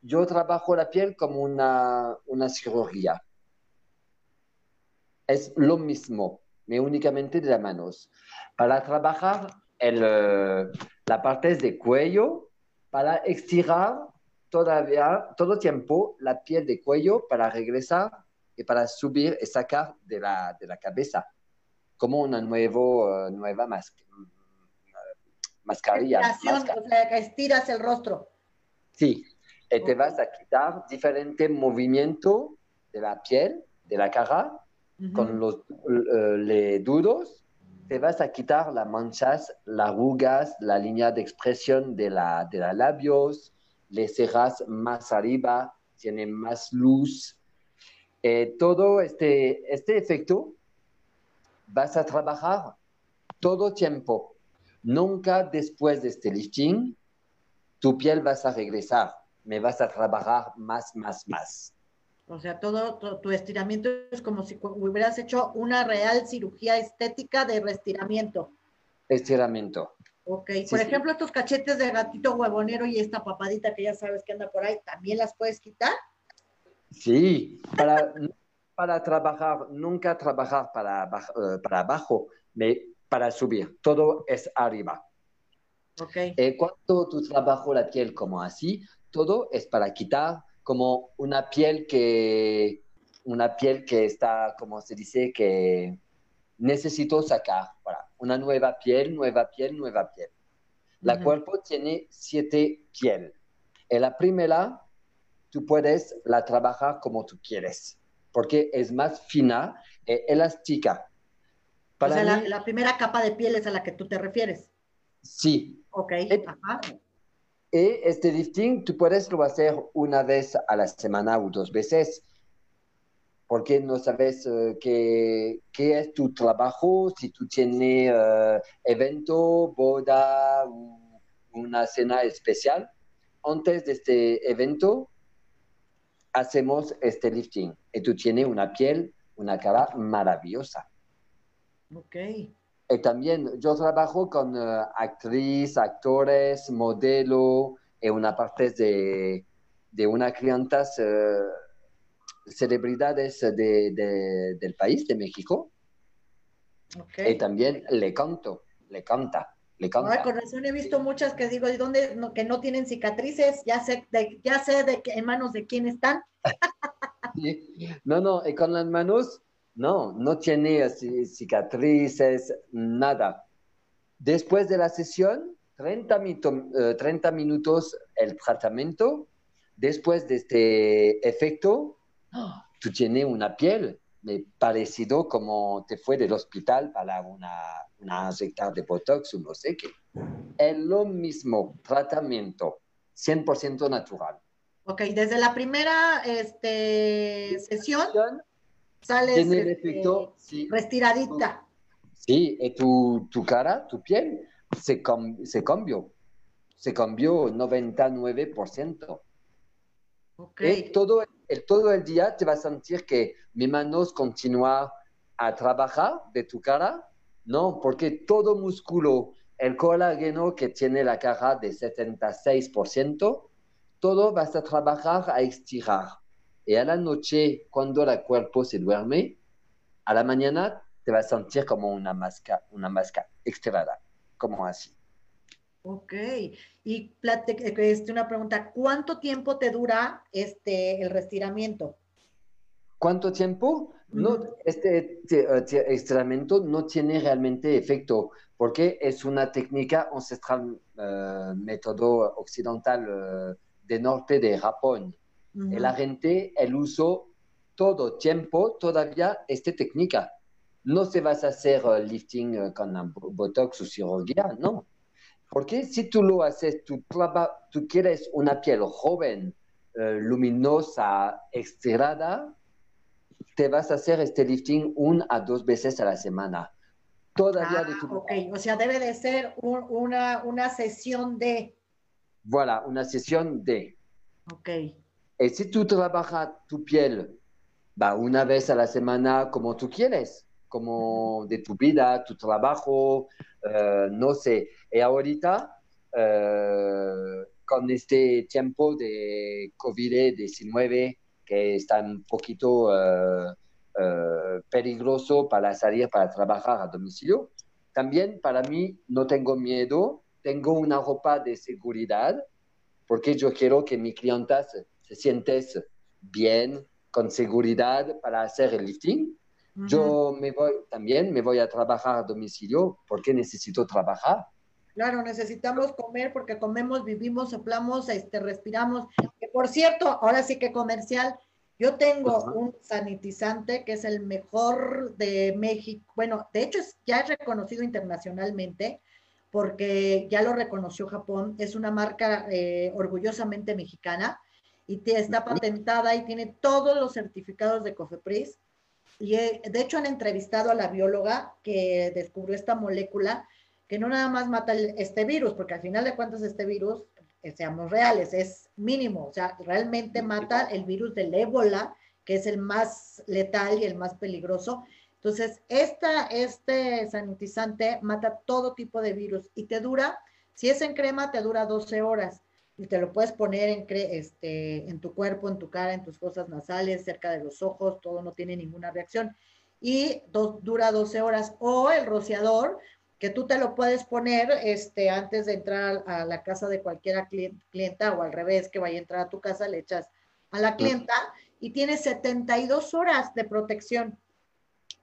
Speaker 3: Yo trabajo la piel como una, una cirugía. Es lo mismo, me únicamente de las manos. Para trabajar el, la parte de cuello, para estirar todavía todo tiempo la piel de cuello para regresar y para subir y sacar de la, de la cabeza como una nuevo, nueva máscara mascarilla.
Speaker 1: O sea, que estiras el rostro.
Speaker 3: Sí, y te vas a quitar diferente movimiento de la piel, de la cara, con los uh, dudos. Te vas a quitar las manchas, las arrugas, la línea de expresión de, la, de los labios, le cerras más arriba, tiene más luz. Eh, todo este, este efecto vas a trabajar todo tiempo Nunca después de este lifting, tu piel vas a regresar, me vas a trabajar más, más, más.
Speaker 1: O sea, todo, tu estiramiento es como si hubieras hecho una real cirugía estética de restiramiento.
Speaker 3: Estiramiento.
Speaker 1: Ok, por ejemplo, estos cachetes de gatito huevonero y esta papadita que ya sabes que anda por ahí, ¿también las puedes quitar?
Speaker 3: Sí, para, para trabajar, nunca trabajar para, eh, para abajo, para subir, todo es arriba.
Speaker 1: Okay.
Speaker 3: Eh, cuando tú trabajas la piel como así, todo es para quitar como una piel que, una piel que está, como se dice, que necesito sacar. Para una nueva piel, nueva piel, nueva piel. La cuerpo tiene siete piel. En la primera, tú puedes la trabajar como tú quieres, porque es más fina e elástica
Speaker 1: o sea, la, primera capa de piel es a la que tú te refieres.
Speaker 3: Sí.
Speaker 1: Ok.
Speaker 3: Y, Ajá. este lifting tú puedes lo hacer una vez a la semana o dos veces, porque no sabes uh, qué, qué, es tu trabajo, si tú tienes uh, evento, boda una cena especial. Antes de este evento, hacemos este lifting y tú tienes una piel, una cara maravillosa.
Speaker 1: Ok.
Speaker 3: Y también yo trabajo con uh, actriz, actores, modelo y una parte de, de una clientas uh, celebridades de, de, del país, de México. Okay. Y también le canto, le canta. Le canta.
Speaker 1: con razón he visto muchas que digo, ¿y dónde no, que no tienen cicatrices? Ya sé de, ya sé de en manos de quién están.
Speaker 3: No, no, y con las manos no, no tiene cicatrices, nada. Después de la sesión, 30, 30 minutos el tratamiento. después de este efecto, tú tienes una piel parecido como te fue del hospital para una, una de Botox o no sé qué. Es lo mismo tratamiento, 100% natural.
Speaker 1: Ok, desde la primera este, sesión sales
Speaker 3: tiene el efecto,
Speaker 1: restiradita.
Speaker 3: Sí, y tu, tu cara, tu piel se, se cambió. Se cambió 99%. Okay. todo, el, todo el día te vas a sentir que mis manos continúan a trabajar de tu cara. No, porque todo músculo, el colágeno que tiene la cara de 76%, todo vas a trabajar a estirar. Y a la noche, cuando el cuerpo se duerme, a la mañana te vas a sentir como una máscara, una máscara extrada, como así.
Speaker 1: Ok, y este, una pregunta, ¿cuánto tiempo te dura este, el restiramiento?
Speaker 3: ¿Cuánto tiempo? No, este, este estiramiento no tiene realmente efecto porque es una técnica ancestral, uh, método occidental uh, de norte de Japón. La gente, el uso todo tiempo todavía esta técnica. No se vas a hacer uh, lifting con botox o cirugía, no. Porque si tú lo haces, tú, tú quieres una piel joven, luminosa, estirada, te vas a hacer este lifting una a dos veces a la semana. Todavía de tu...
Speaker 1: Ah, ok, o sea, debe de ser una, una sesión de...
Speaker 3: Voilà, una sesión de...
Speaker 1: Ok.
Speaker 3: Y si tú trabajas tu piel va una vez a la semana como tú quieres, como de tu vida, tu trabajo, eh, no sé. Y ahorita, eh, con este tiempo de COVID-19, que está un poquito uh, uh, peligroso para salir para trabajar a domicilio. También para mí no tengo miedo, tengo una ropa de seguridad porque yo quiero que mis clientas se sienten bien, con seguridad para hacer el lifting. Yo me voy, también me voy a trabajar a domicilio porque necesito trabajar.
Speaker 1: Claro, necesitamos comer porque comemos, vivimos, soplamos, este, respiramos. Que por cierto, ahora sí que comercial, yo tengo un sanitizante que es el mejor de México. Bueno, de hecho ya es reconocido internacionalmente porque ya lo reconoció Japón. Es una marca eh, orgullosamente mexicana y te, está patentada y tiene todos los certificados de COFEPRIS. Y eh, de hecho han entrevistado a la bióloga que descubrió esta molécula que no nada más mata este virus, porque al final de cuentas este virus, eh, seamos reales, es mínimo, o sea, realmente mata el virus del ébola, que es el más letal y el más peligroso. Entonces, esta, este sanitizante mata todo tipo de virus y te dura, si es en crema, te dura 12 horas y te lo puedes poner en, este, en tu cuerpo, en tu cara, en tus fosas nasales, cerca de los ojos, todo no tiene ninguna reacción. Y dura 12 horas. O el rociador, que tú te lo puedes poner este, antes de entrar a la casa de cualquiera clienta o al revés, que vaya a entrar a tu casa, le echas a la clienta y tiene 72 horas de protección,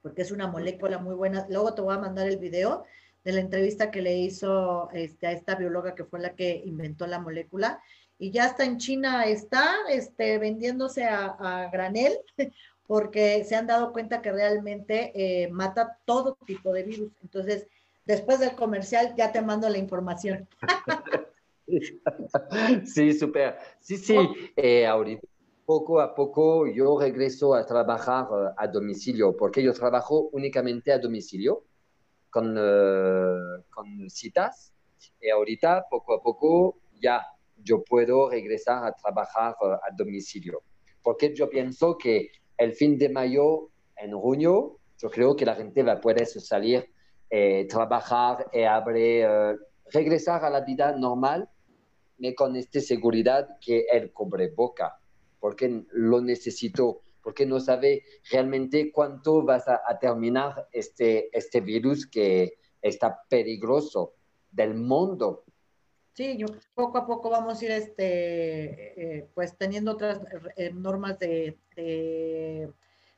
Speaker 1: porque es una molécula muy buena. Luego te voy a mandar el video de la entrevista que le hizo este, a esta bióloga que fue la que inventó la molécula. Y ya está en China, está este, vendiéndose a, granel, porque se han dado cuenta que realmente eh, mata todo tipo de virus. Entonces, después del comercial ya te mando la información.
Speaker 3: sí, súper. Sí, sí, eh, ahorita poco a poco yo regreso a trabajar eh, a domicilio, porque yo trabajo únicamente a domicilio con, eh, con citas. Y ahorita poco a poco ya yo puedo regresar a trabajar a domicilio, porque yo pienso que el fin de mayo, en junio, yo creo que la gente va a poder salir eh, trabajar y abre, eh, regresar a la vida normal, pero con esta seguridad que el boca porque lo necesito, porque no sabe realmente cuánto vas a, terminar este, este virus que está peligroso del mundo.
Speaker 1: Sí, yo poco a poco vamos a ir este, eh, pues teniendo otras normas de, de,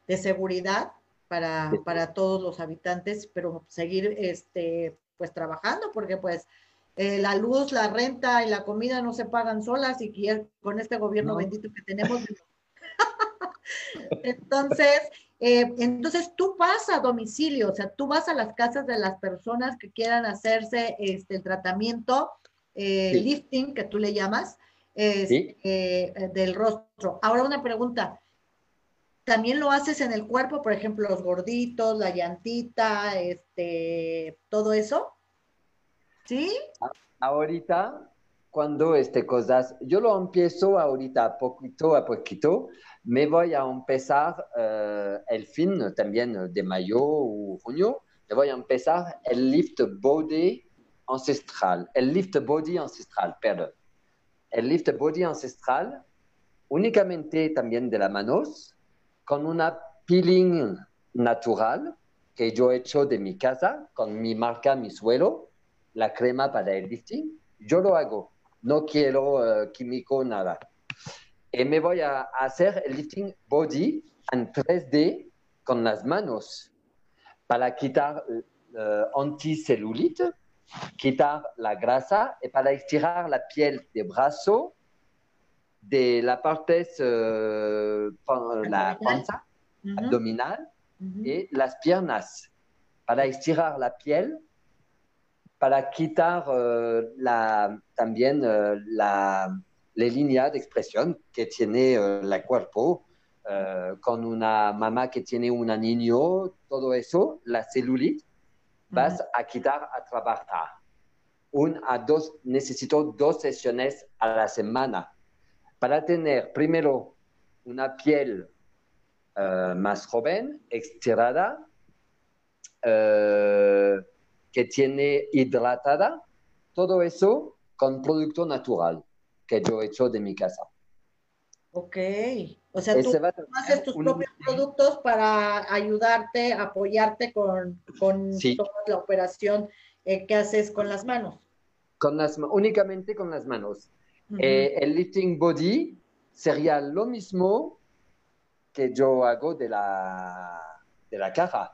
Speaker 1: de seguridad para, para todos los habitantes, pero seguir este, pues trabajando, porque pues eh, la luz, la renta y la comida no se pagan solas y con este gobierno bendito que tenemos. Entonces, eh, entonces tú vas a domicilio, o sea, tú vas a las casas de las personas que quieran hacerse este, el tratamiento, eh, lifting, que tú le llamas, este, del rostro. Ahora una pregunta, también lo haces en el cuerpo, por ejemplo, los gorditos, la llantita, este, todo eso. ¿Sí?
Speaker 3: Ahorita, cuando este cosas, yo lo empiezo ahorita poquito a poquito, me voy a empezar eh, el fin también de mayo o junio, me voy a empezar el lift body ancestral, el lift body ancestral, perdón. El lift body ancestral, únicamente también de las manos, con una peeling natural que yo he de mi casa, con mi marca, mi suelo, la crema para el lifting. Yo lo hago, no quiero eh, químico, nada. Y me voy a hacer el lifting body en 3D con las manos para quitar uh, anticelulite, quitar la grasa y para estirar la piel de brazo de la parte, uh, la panza abdominal y las piernas para estirar la piel, para quitar uh, la, también uh, la, la, línea de expresión que tiene el cuerpo. con una mamá que tiene un niño, todo eso, la celulitis, vas a quitar a trabajar. Un a dos, necesito dos sesiones a la semana para tener primero una piel uh, más joven, estirada, uh, que tiene hidratada, todo eso con producto natural que yo he hecho de mi casa.
Speaker 1: Ok, o sea, tú haces tus propios productos para ayudarte, apoyarte con, con toda la operación eh, que haces con las manos.
Speaker 3: Con las, únicamente con las manos. Eh, el lifting body sería lo mismo que yo hago de la, de la cara,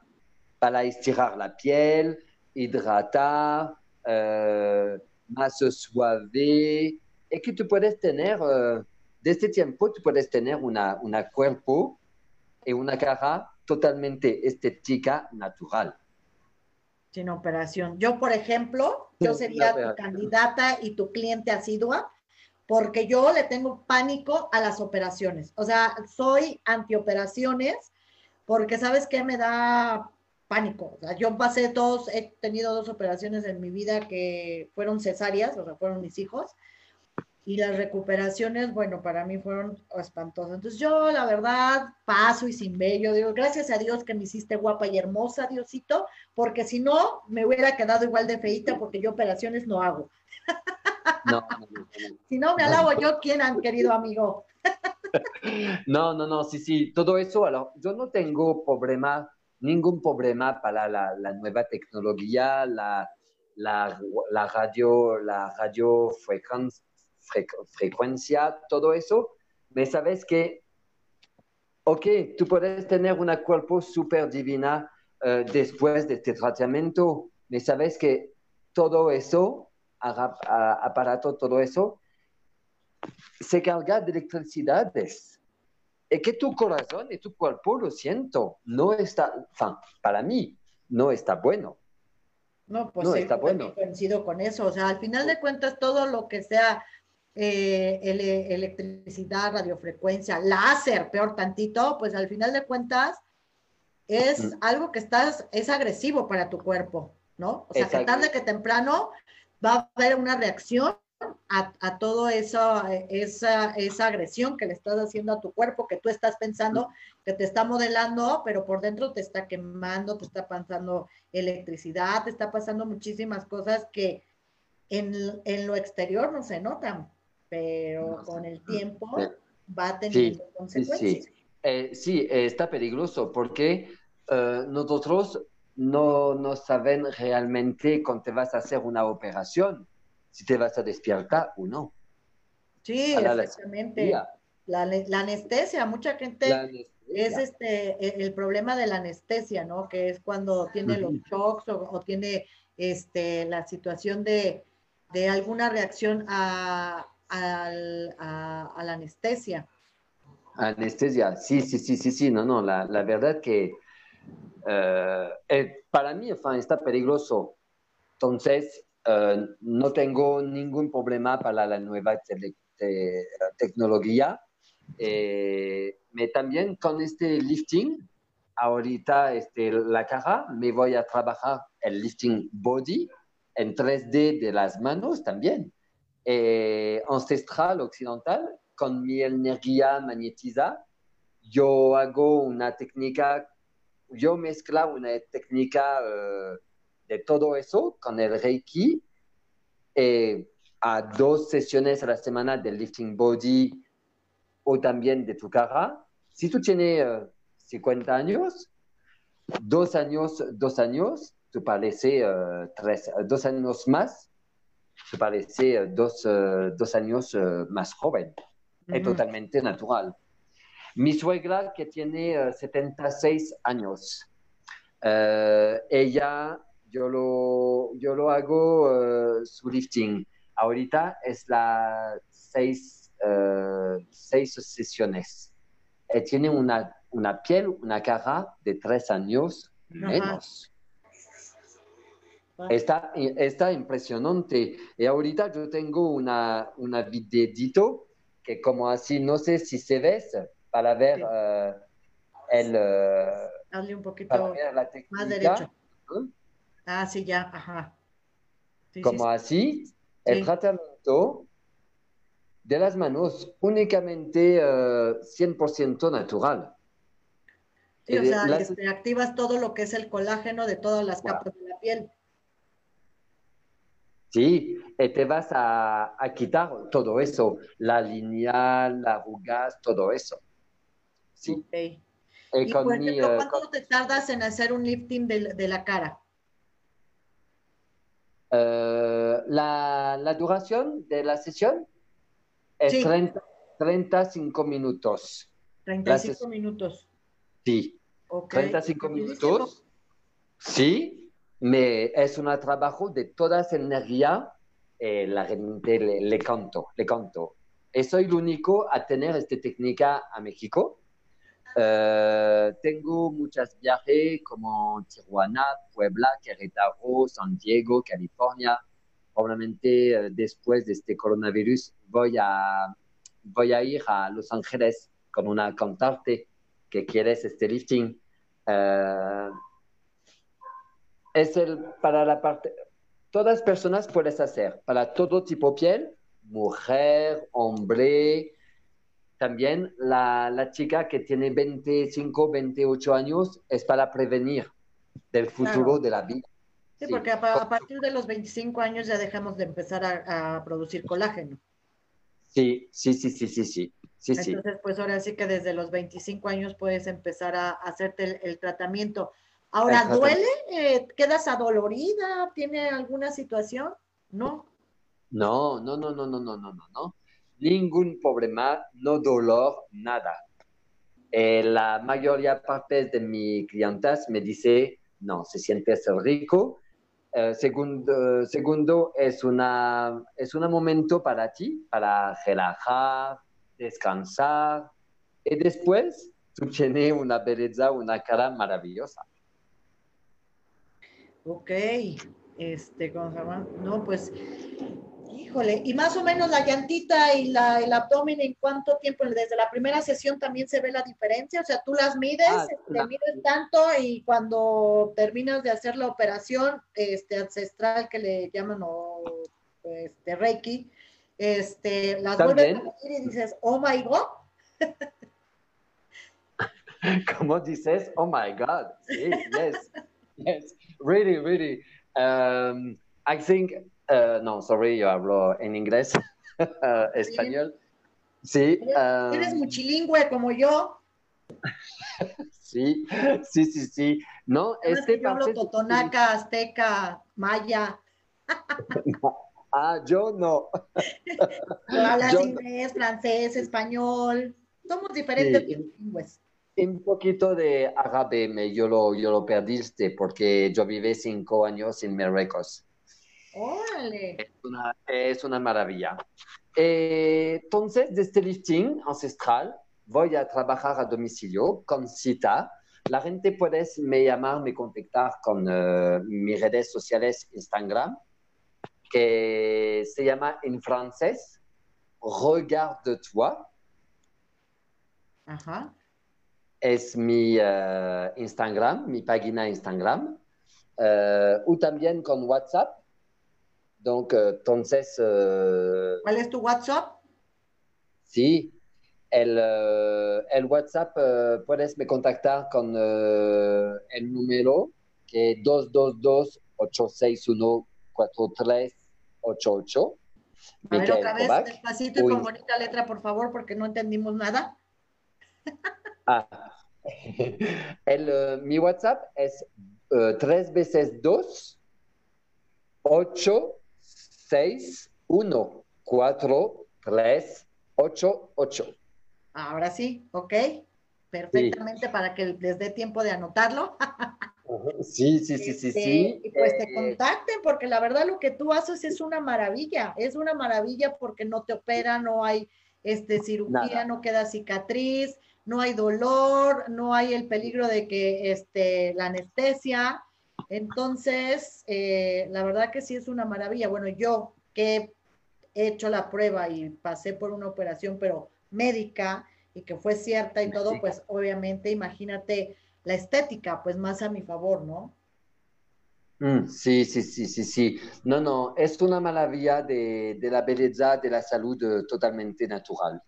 Speaker 3: para estirar la piel, hidratar, eh, más suave, y que tú puedes tener, uh, de este tiempo, tú puedes tener una, una cuerpo y una cara totalmente estética, natural.
Speaker 1: Sin operación. Yo, por ejemplo, yo sería tu candidata y tu cliente asidua porque yo le tengo pánico a las operaciones. O sea, soy antioperaciones porque sabes qué me da pánico. O sea, yo pasé dos, he tenido dos operaciones en mi vida que fueron cesáreas, o sea, fueron mis hijos. Y las recuperaciones, bueno, para mí fueron espantosas. Entonces yo, la verdad, paso y sin bello. Digo, gracias a Dios que me hiciste guapa y hermosa, Diosito, porque si no, me hubiera quedado igual de feita porque yo operaciones no hago. No, Si no me alabo yo, ¿quién han querido amigo?
Speaker 3: no, no, no, sí, sí, todo eso, yo no tengo problema, ningún problema para la, nueva tecnología, la, la, la radio, la radiofrecuencia, todo eso, me sabes que, ok, tú puedes tener una cuerpo súper divina eh, después de este tratamiento, me sabes que todo eso aparato, todo eso, se carga de electricidades. Y que tu corazón y tu cuerpo, lo siento, no está, para mí, no está bueno.
Speaker 1: No, pues no está bueno. coincido con eso. O sea, al final de cuentas, todo lo que sea eh, electricidad, radiofrecuencia, láser, peor tantito, pues al final de cuentas es algo que estás, es agresivo para tu cuerpo, ¿no? O sea, que tarde que temprano va a haber una reacción a, a todo eso, esa, esa agresión que le estás haciendo a tu cuerpo, que tú estás pensando que te está modelando, pero por dentro te está quemando, te está pasando electricidad, te está pasando muchísimas cosas que en, en lo exterior no se notan, pero con el tiempo va consecuencias.
Speaker 3: Sí, sí. Eh, sí, está peligroso porque uh, nosotros no, no saben realmente cuando te vas a hacer una operación, si te vas a despertar o no.
Speaker 1: Sí, exactamente. La, la, anestesia, mucha gente es este e, el, problema de la anestesia, ¿no? Que es cuando tiene los shocks o, tiene este la situación de, de alguna reacción a, la anestesia.
Speaker 3: Anestesia, sí, sí, sí, sí, sí, no, no, la, verdad que eh, eh, para mí está peligroso. Entonces, eh, no tengo ningún problema para la nueva tecnología. pero también con este lifting, ahorita este, la cara, me voy a trabajar el lifting body en 3D de las manos también. Eh, ancestral, occidental, con mi energía magnetiza, yo hago una técnica, yo mezcla una técnica eh, de todo eso con el Reiki eh, a dos sesiones a la semana del lifting body o también de tu cara. Si tú tienes 50 años, dos años, dos años, te parece tres, dos años más, te parece uh, dos, uh, dos, años más joven. Mm -hmm. Es totalmente natural. Mi suegra, que tiene 76 años, ella, yo lo, yo lo hago su lifting. Ahorita es la seis, seis sesiones. Y tiene una una piel, una cara de tres años menos. Está, está, impresionante. Y ahorita yo tengo una, una videito que como así, no sé si se ve, para ver uh, el...
Speaker 1: Uh, un poquito más derecho. Ah, sí, ya, ajá.
Speaker 3: como así, el tratamiento de las manos únicamente uh, 100% natural.
Speaker 1: Sí, o sea, este, activas todo lo que es el colágeno de todas las capas de la piel.
Speaker 3: Sí, y te vas a, a, quitar todo eso, la lineal, la arrugas, todo eso. Sí.
Speaker 1: Okay. Y, por ejemplo, eh, ¿cuánto te tardas en hacer un lifting de, de la cara?
Speaker 3: Uh, la, la, duración de la sesión es sí. 30, 35 minutos.
Speaker 1: 35 minutos.
Speaker 3: Sí. Okay. 35 minutos. Sí, me, es un trabajo de toda esa energía. Eh, la gente le, le, canto, le canto. Y soy el único a tener esta técnica a México. Uh, tengo muchos viajes como Tijuana, Puebla, Querétaro, San Diego, California. Obviamente, uh, después de este coronavirus, voy a, voy a ir a Los Ángeles con una cantante que quieres este lifting. Uh, es el para la parte, todas personas puedes hacer, para todo tipo de piel, mujer, hombre, también la, la, chica que tiene 25, 28 años es para prevenir del futuro claro. de la vida.
Speaker 1: Sí, sí, porque a, a, partir de los 25 años ya dejamos de empezar a, a producir colágeno.
Speaker 3: Sí, sí, sí, sí, sí, sí. Sí,
Speaker 1: Entonces, pues ahora sí que desde los 25 años puedes empezar a hacerte el, el tratamiento. Ahora, ¿duele? Eh, ¿Quedas adolorida? ¿Tiene alguna situación? No.
Speaker 3: No, no, no, no, no, no, no, no. no, Ningún problema, no dolor, nada. Eh, la mayoría parte de mis clientes me dice, no, se siente ser rico. Eh, segundo, segundo es, una, es un momento para ti, para relajar, descansar. Y después, tú tienes una belleza, una cara maravillosa.
Speaker 1: Ok, este, ¿cómo se llama? No, pues, híjole, y más o menos la llantita y la, el abdomen, ¿en cuánto tiempo? Desde la primera sesión también se ve la diferencia, o sea, tú las mides, ah, te mides tanto y cuando terminas de hacer la operación este, ancestral que le llaman o este, Reiki, este, las vuelves a medir y dices, oh my God.
Speaker 3: ¿Cómo dices? Oh my God. Sí, yes, yes, really, really. Um, I think, uh, no, sorry, yo hablo en inglés, uh, español. Sí.
Speaker 1: Um, Eres muchilingüe como yo.
Speaker 3: sí, sí, sí, sí. No,
Speaker 1: este yo hablo totonaca, azteca, maya.
Speaker 3: Ah, yo no.
Speaker 1: hablas yo inglés, no. francés, español. Somos diferentes sí, bilingües.
Speaker 3: Un poquito de árabe me, yo, lo, yo lo perdiste porque yo viví cinco años en Marruecos.
Speaker 1: Órale.
Speaker 3: Es una, es una maravilla. Eh, entonces, de este lifting ancestral, voy a trabajar a domicilio con cita. La gente puede me llamar, me contactar con uh, mis redes sociales Instagram, que se llama en francés Regarde-toi.
Speaker 1: Ajá.
Speaker 3: Es mi uh, Instagram, mi página Instagram. O también con WhatsApp. Donc, entonces.
Speaker 1: ¿Cuál es tu WhatsApp?
Speaker 3: Sí, el, el WhatsApp puedes me contactar con el número que es 222-861-4388.
Speaker 1: A ver, otra vez, despacito y con bonita letra, por favor, porque no entendimos nada.
Speaker 3: ah. El, mi WhatsApp es 3 veces 2, 8, 6, 1, 4, 3, 8, 8.
Speaker 1: Ahora sí, ok. Perfectamente sí. para que les dé tiempo de anotarlo.
Speaker 3: sí, sí, sí, sí, sí.
Speaker 1: Y pues te contacten, porque la verdad lo que tú haces es una maravilla. Es una maravilla porque no te opera, no hay este, cirugía, Nada. no queda cicatriz, no hay dolor, no hay el peligro de que este, la anestesia. Entonces, eh, la verdad que sí es una maravilla. Bueno, yo que he hecho la prueba y pasé por una operación, pero médica y que fue cierta y todo, pues obviamente imagínate la estética, pues más a mi favor, ¿no?
Speaker 3: Mm, sí, sí, sí, sí, sí. No, no, es una maravilla de, de la belleza, de la salud uh, totalmente natural.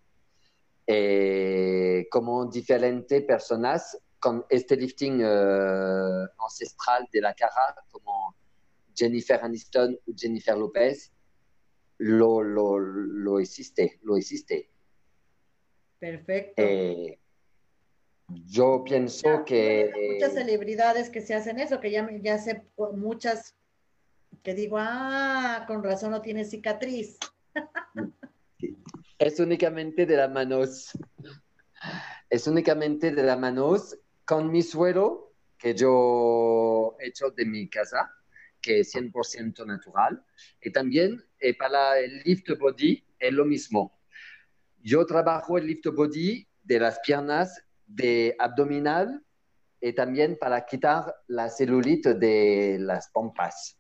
Speaker 3: Eh, como diferentes personas con este lifting uh, ancestral de la cara, como Jennifer Aniston o Jennifer Lopez, lo, lo, lo existe, lo existe.
Speaker 1: Perfecto.
Speaker 3: Eh, yo pienso
Speaker 1: ya,
Speaker 3: que...
Speaker 1: Muchas celebridades que se hacen eso, que ya, ya sé muchas que digo, ah, con razón no tiene cicatriz.
Speaker 3: es únicamente de las manos. Es únicamente de las manos con mi suero que yo he hecho de mi casa, que es 100% natural. Y también eh, para el lift body es lo mismo. Yo trabajo el lift body de las piernas, de abdominal y también para quitar la celulite de las pompas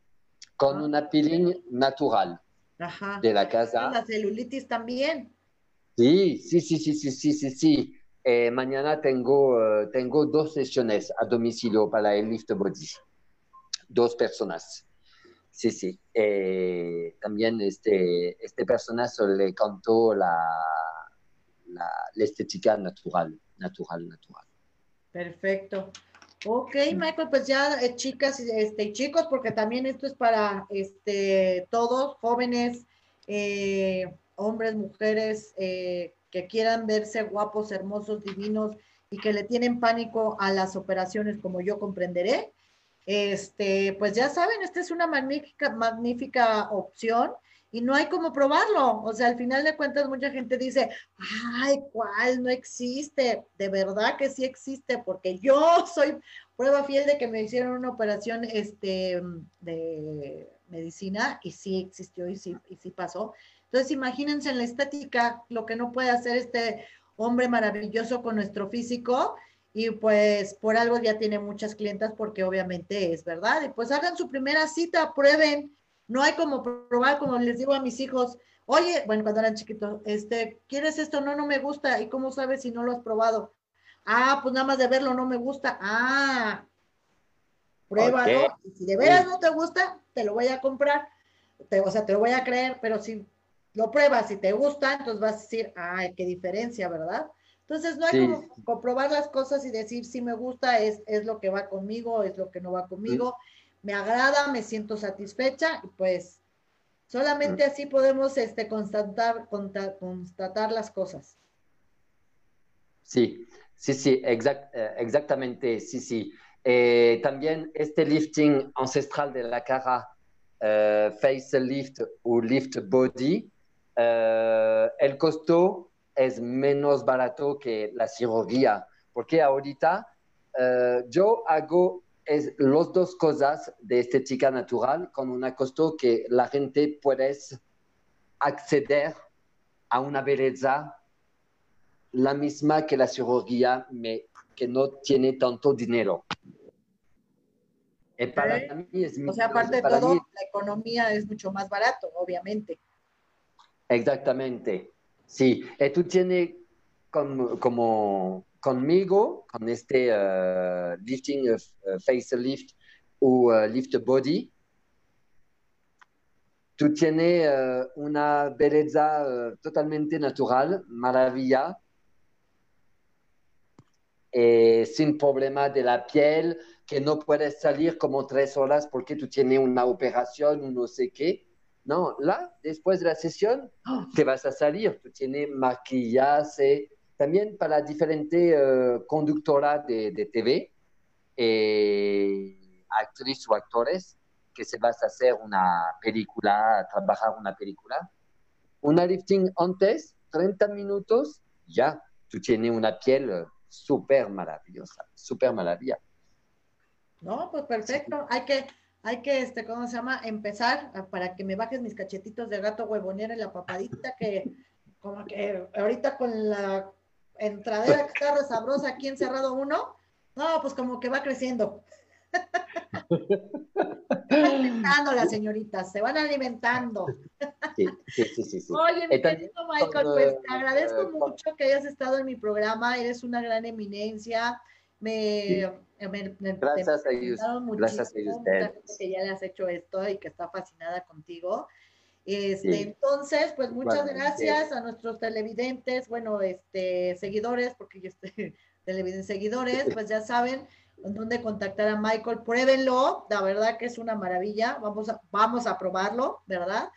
Speaker 3: con
Speaker 1: Ah.
Speaker 3: una peeling natural
Speaker 1: Ajá.
Speaker 3: de la casa.
Speaker 1: La celulitis también.
Speaker 3: Sí, sí, sí, sí, sí, sí, sí, sí. Eh, mañana tengo, eh, tengo dos sesiones a domicilio para el lift body. Dos personas. Sí, sí. Eh, también este, este personaje le contó la, la, la estética natural, natural, natural.
Speaker 1: Perfecto. Ok, Michael, pues ya eh, chicas y este, y chicos, porque también esto es para este, todos, jóvenes, eh, hombres, mujeres, eh, que quieran verse guapos, hermosos, divinos y que le tienen pánico a las operaciones, como yo comprenderé. Este, pues ya saben, esta es una magnífica, magnífica opción y no hay como probarlo. O sea, al final de cuentas, mucha gente dice, ay, ¿cuál? No existe. De verdad que sí existe, porque yo soy prueba fiel de que me hicieron una operación este, de medicina y sí existió y sí, y sí pasó. Entonces, imagínense en la estética lo que no puede hacer este hombre maravilloso con nuestro físico y pues por algo ya tiene muchas clientas porque obviamente es verdad. Y pues hagan su primera cita, prueben. No hay como probar, como les digo a mis hijos, oye, bueno, cuando eran chiquitos, este, ¿quieres esto? No, no me gusta. ¿Y cómo sabes si no lo has probado? Ah, pues nada más de verlo no me gusta. Ah, pruébalo. Y si de veras no te gusta, te lo voy a comprar. Te- o sea, te lo voy a creer, pero si lo pruebas y te gusta, entonces vas a decir, ay, qué diferencia, ¿verdad? Entonces no hay
Speaker 3: Sí.
Speaker 1: como comprobar las cosas y decir si me gusta, es, es lo que va conmigo, es lo que no va conmigo, me agrada, me siento satisfecha, y pues solamente así podemos este, constatar, las cosas.
Speaker 3: Sí, sí, sí, exact- eh, exactamente, sí, sí. Eh, también este lifting ancestral de la cara, eh, face lift o lift body, eh, el costo es menos barato que la cirugía, porque ahorita yo hago es las dos cosas de estética natural con un costo que la gente puede acceder a una belleza la misma que la cirugía, me, que no tiene tanto dinero.
Speaker 1: Y para mí es o sea, aparte de todo, la economía es mucho más barato, obviamente.
Speaker 3: Exactamente, sí. Y tú tienes como, conmigo, con este uh, lifting, uh, facelift o uh, lift body, tú tienes una belleza totalmente natural, maravilla, eh, sin problema de la piel, que no puedes salir como tres horas porque tú tienes una operación no sé qué. No, là, después de la sesión, te vas a salir. Tú tienes maquillaje. También para diferentes uh, conductoras de, de TV, eh, actrices o actores, que se vas a hacer una película, trabajar una película. Una lifting antes, 30 minutos, ya, tú tienes una piel súper maravillosa, súper maravilla.
Speaker 1: No, pues perfecto. Hay que, hay que, este, ¿cómo se llama? Empezar para que me bajes mis cachetitos de gato huevonera en la papadita, que como que ahorita con la entradera que está sabrosa aquí encerrado uno, no, pues como que va creciendo. alimentando las señoritas, se van alimentando.
Speaker 3: Sí, sí, sí, sí.
Speaker 1: Oye, mi querido Michael, pues te agradezco mucho que hayas estado en mi programa, eres una gran eminencia. Me,
Speaker 3: gracias, a gracias a usted.
Speaker 1: Que ya le has hecho esto y que está fascinada contigo. Este, Entonces, pues muchas gracias a nuestros televidentes, bueno, este, seguidores, porque yo estoy televidentes seguidores, pues ya saben, en dónde contactar a Michael. Pruébenlo, la verdad que es una maravilla. Vamos a, vamos a probarlo, ¿verdad?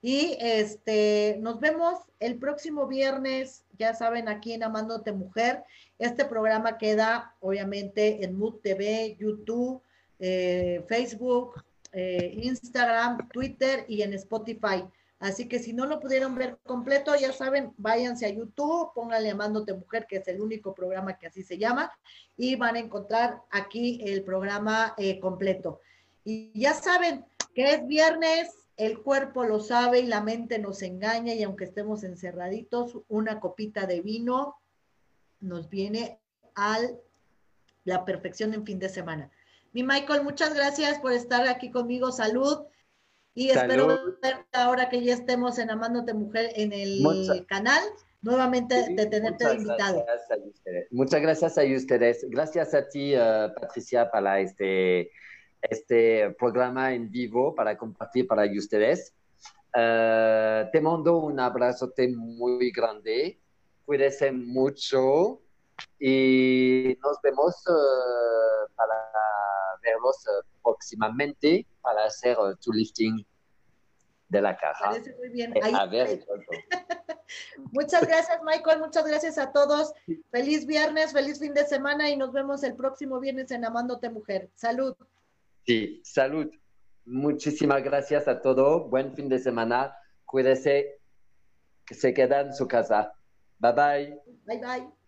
Speaker 1: Y este, nos vemos el próximo viernes, ya saben, aquí en Amándote Mujer. Este programa queda obviamente en Mood TV, YouTube, eh, Facebook, eh, Instagram, Twitter y en Spotify. Así que si no lo pudieron ver completo, ya saben, váyanse a YouTube, pónganle Amándote Mujer, que es el único programa que así se llama, y van a encontrar aquí el programa eh, completo. Y ya saben que es viernes, el cuerpo lo sabe y la mente nos engaña, y aunque estemos encerraditos, una copita de vino nos viene a la perfección en fin de semana. Mi Michael, muchas gracias por estar aquí conmigo. Salud. Y espero ver ahora que ya estemos en Amándote Mujer en el canal, nuevamente de tenerte invitado.
Speaker 3: muchas gracias a ustedes. Gracias a ti, uh, Patricia, para este, este programa en vivo para compartir para ustedes. Uh, te mando un abrazote muy grande. Cuídense mucho y nos vemos uh, para verlos próximamente para hacer tu lifting de la caja.
Speaker 1: Parece muy bien. Eh, a ver, muchas gracias, Michael. Muchas gracias a todos. Feliz viernes, feliz fin de semana y nos vemos el próximo viernes en Amándote Mujer. Salud.
Speaker 3: Sí, salud. Muchísimas gracias a todos. Buen fin de semana. Cuídese que se queda en su casa. Bye bye.
Speaker 1: Bye bye.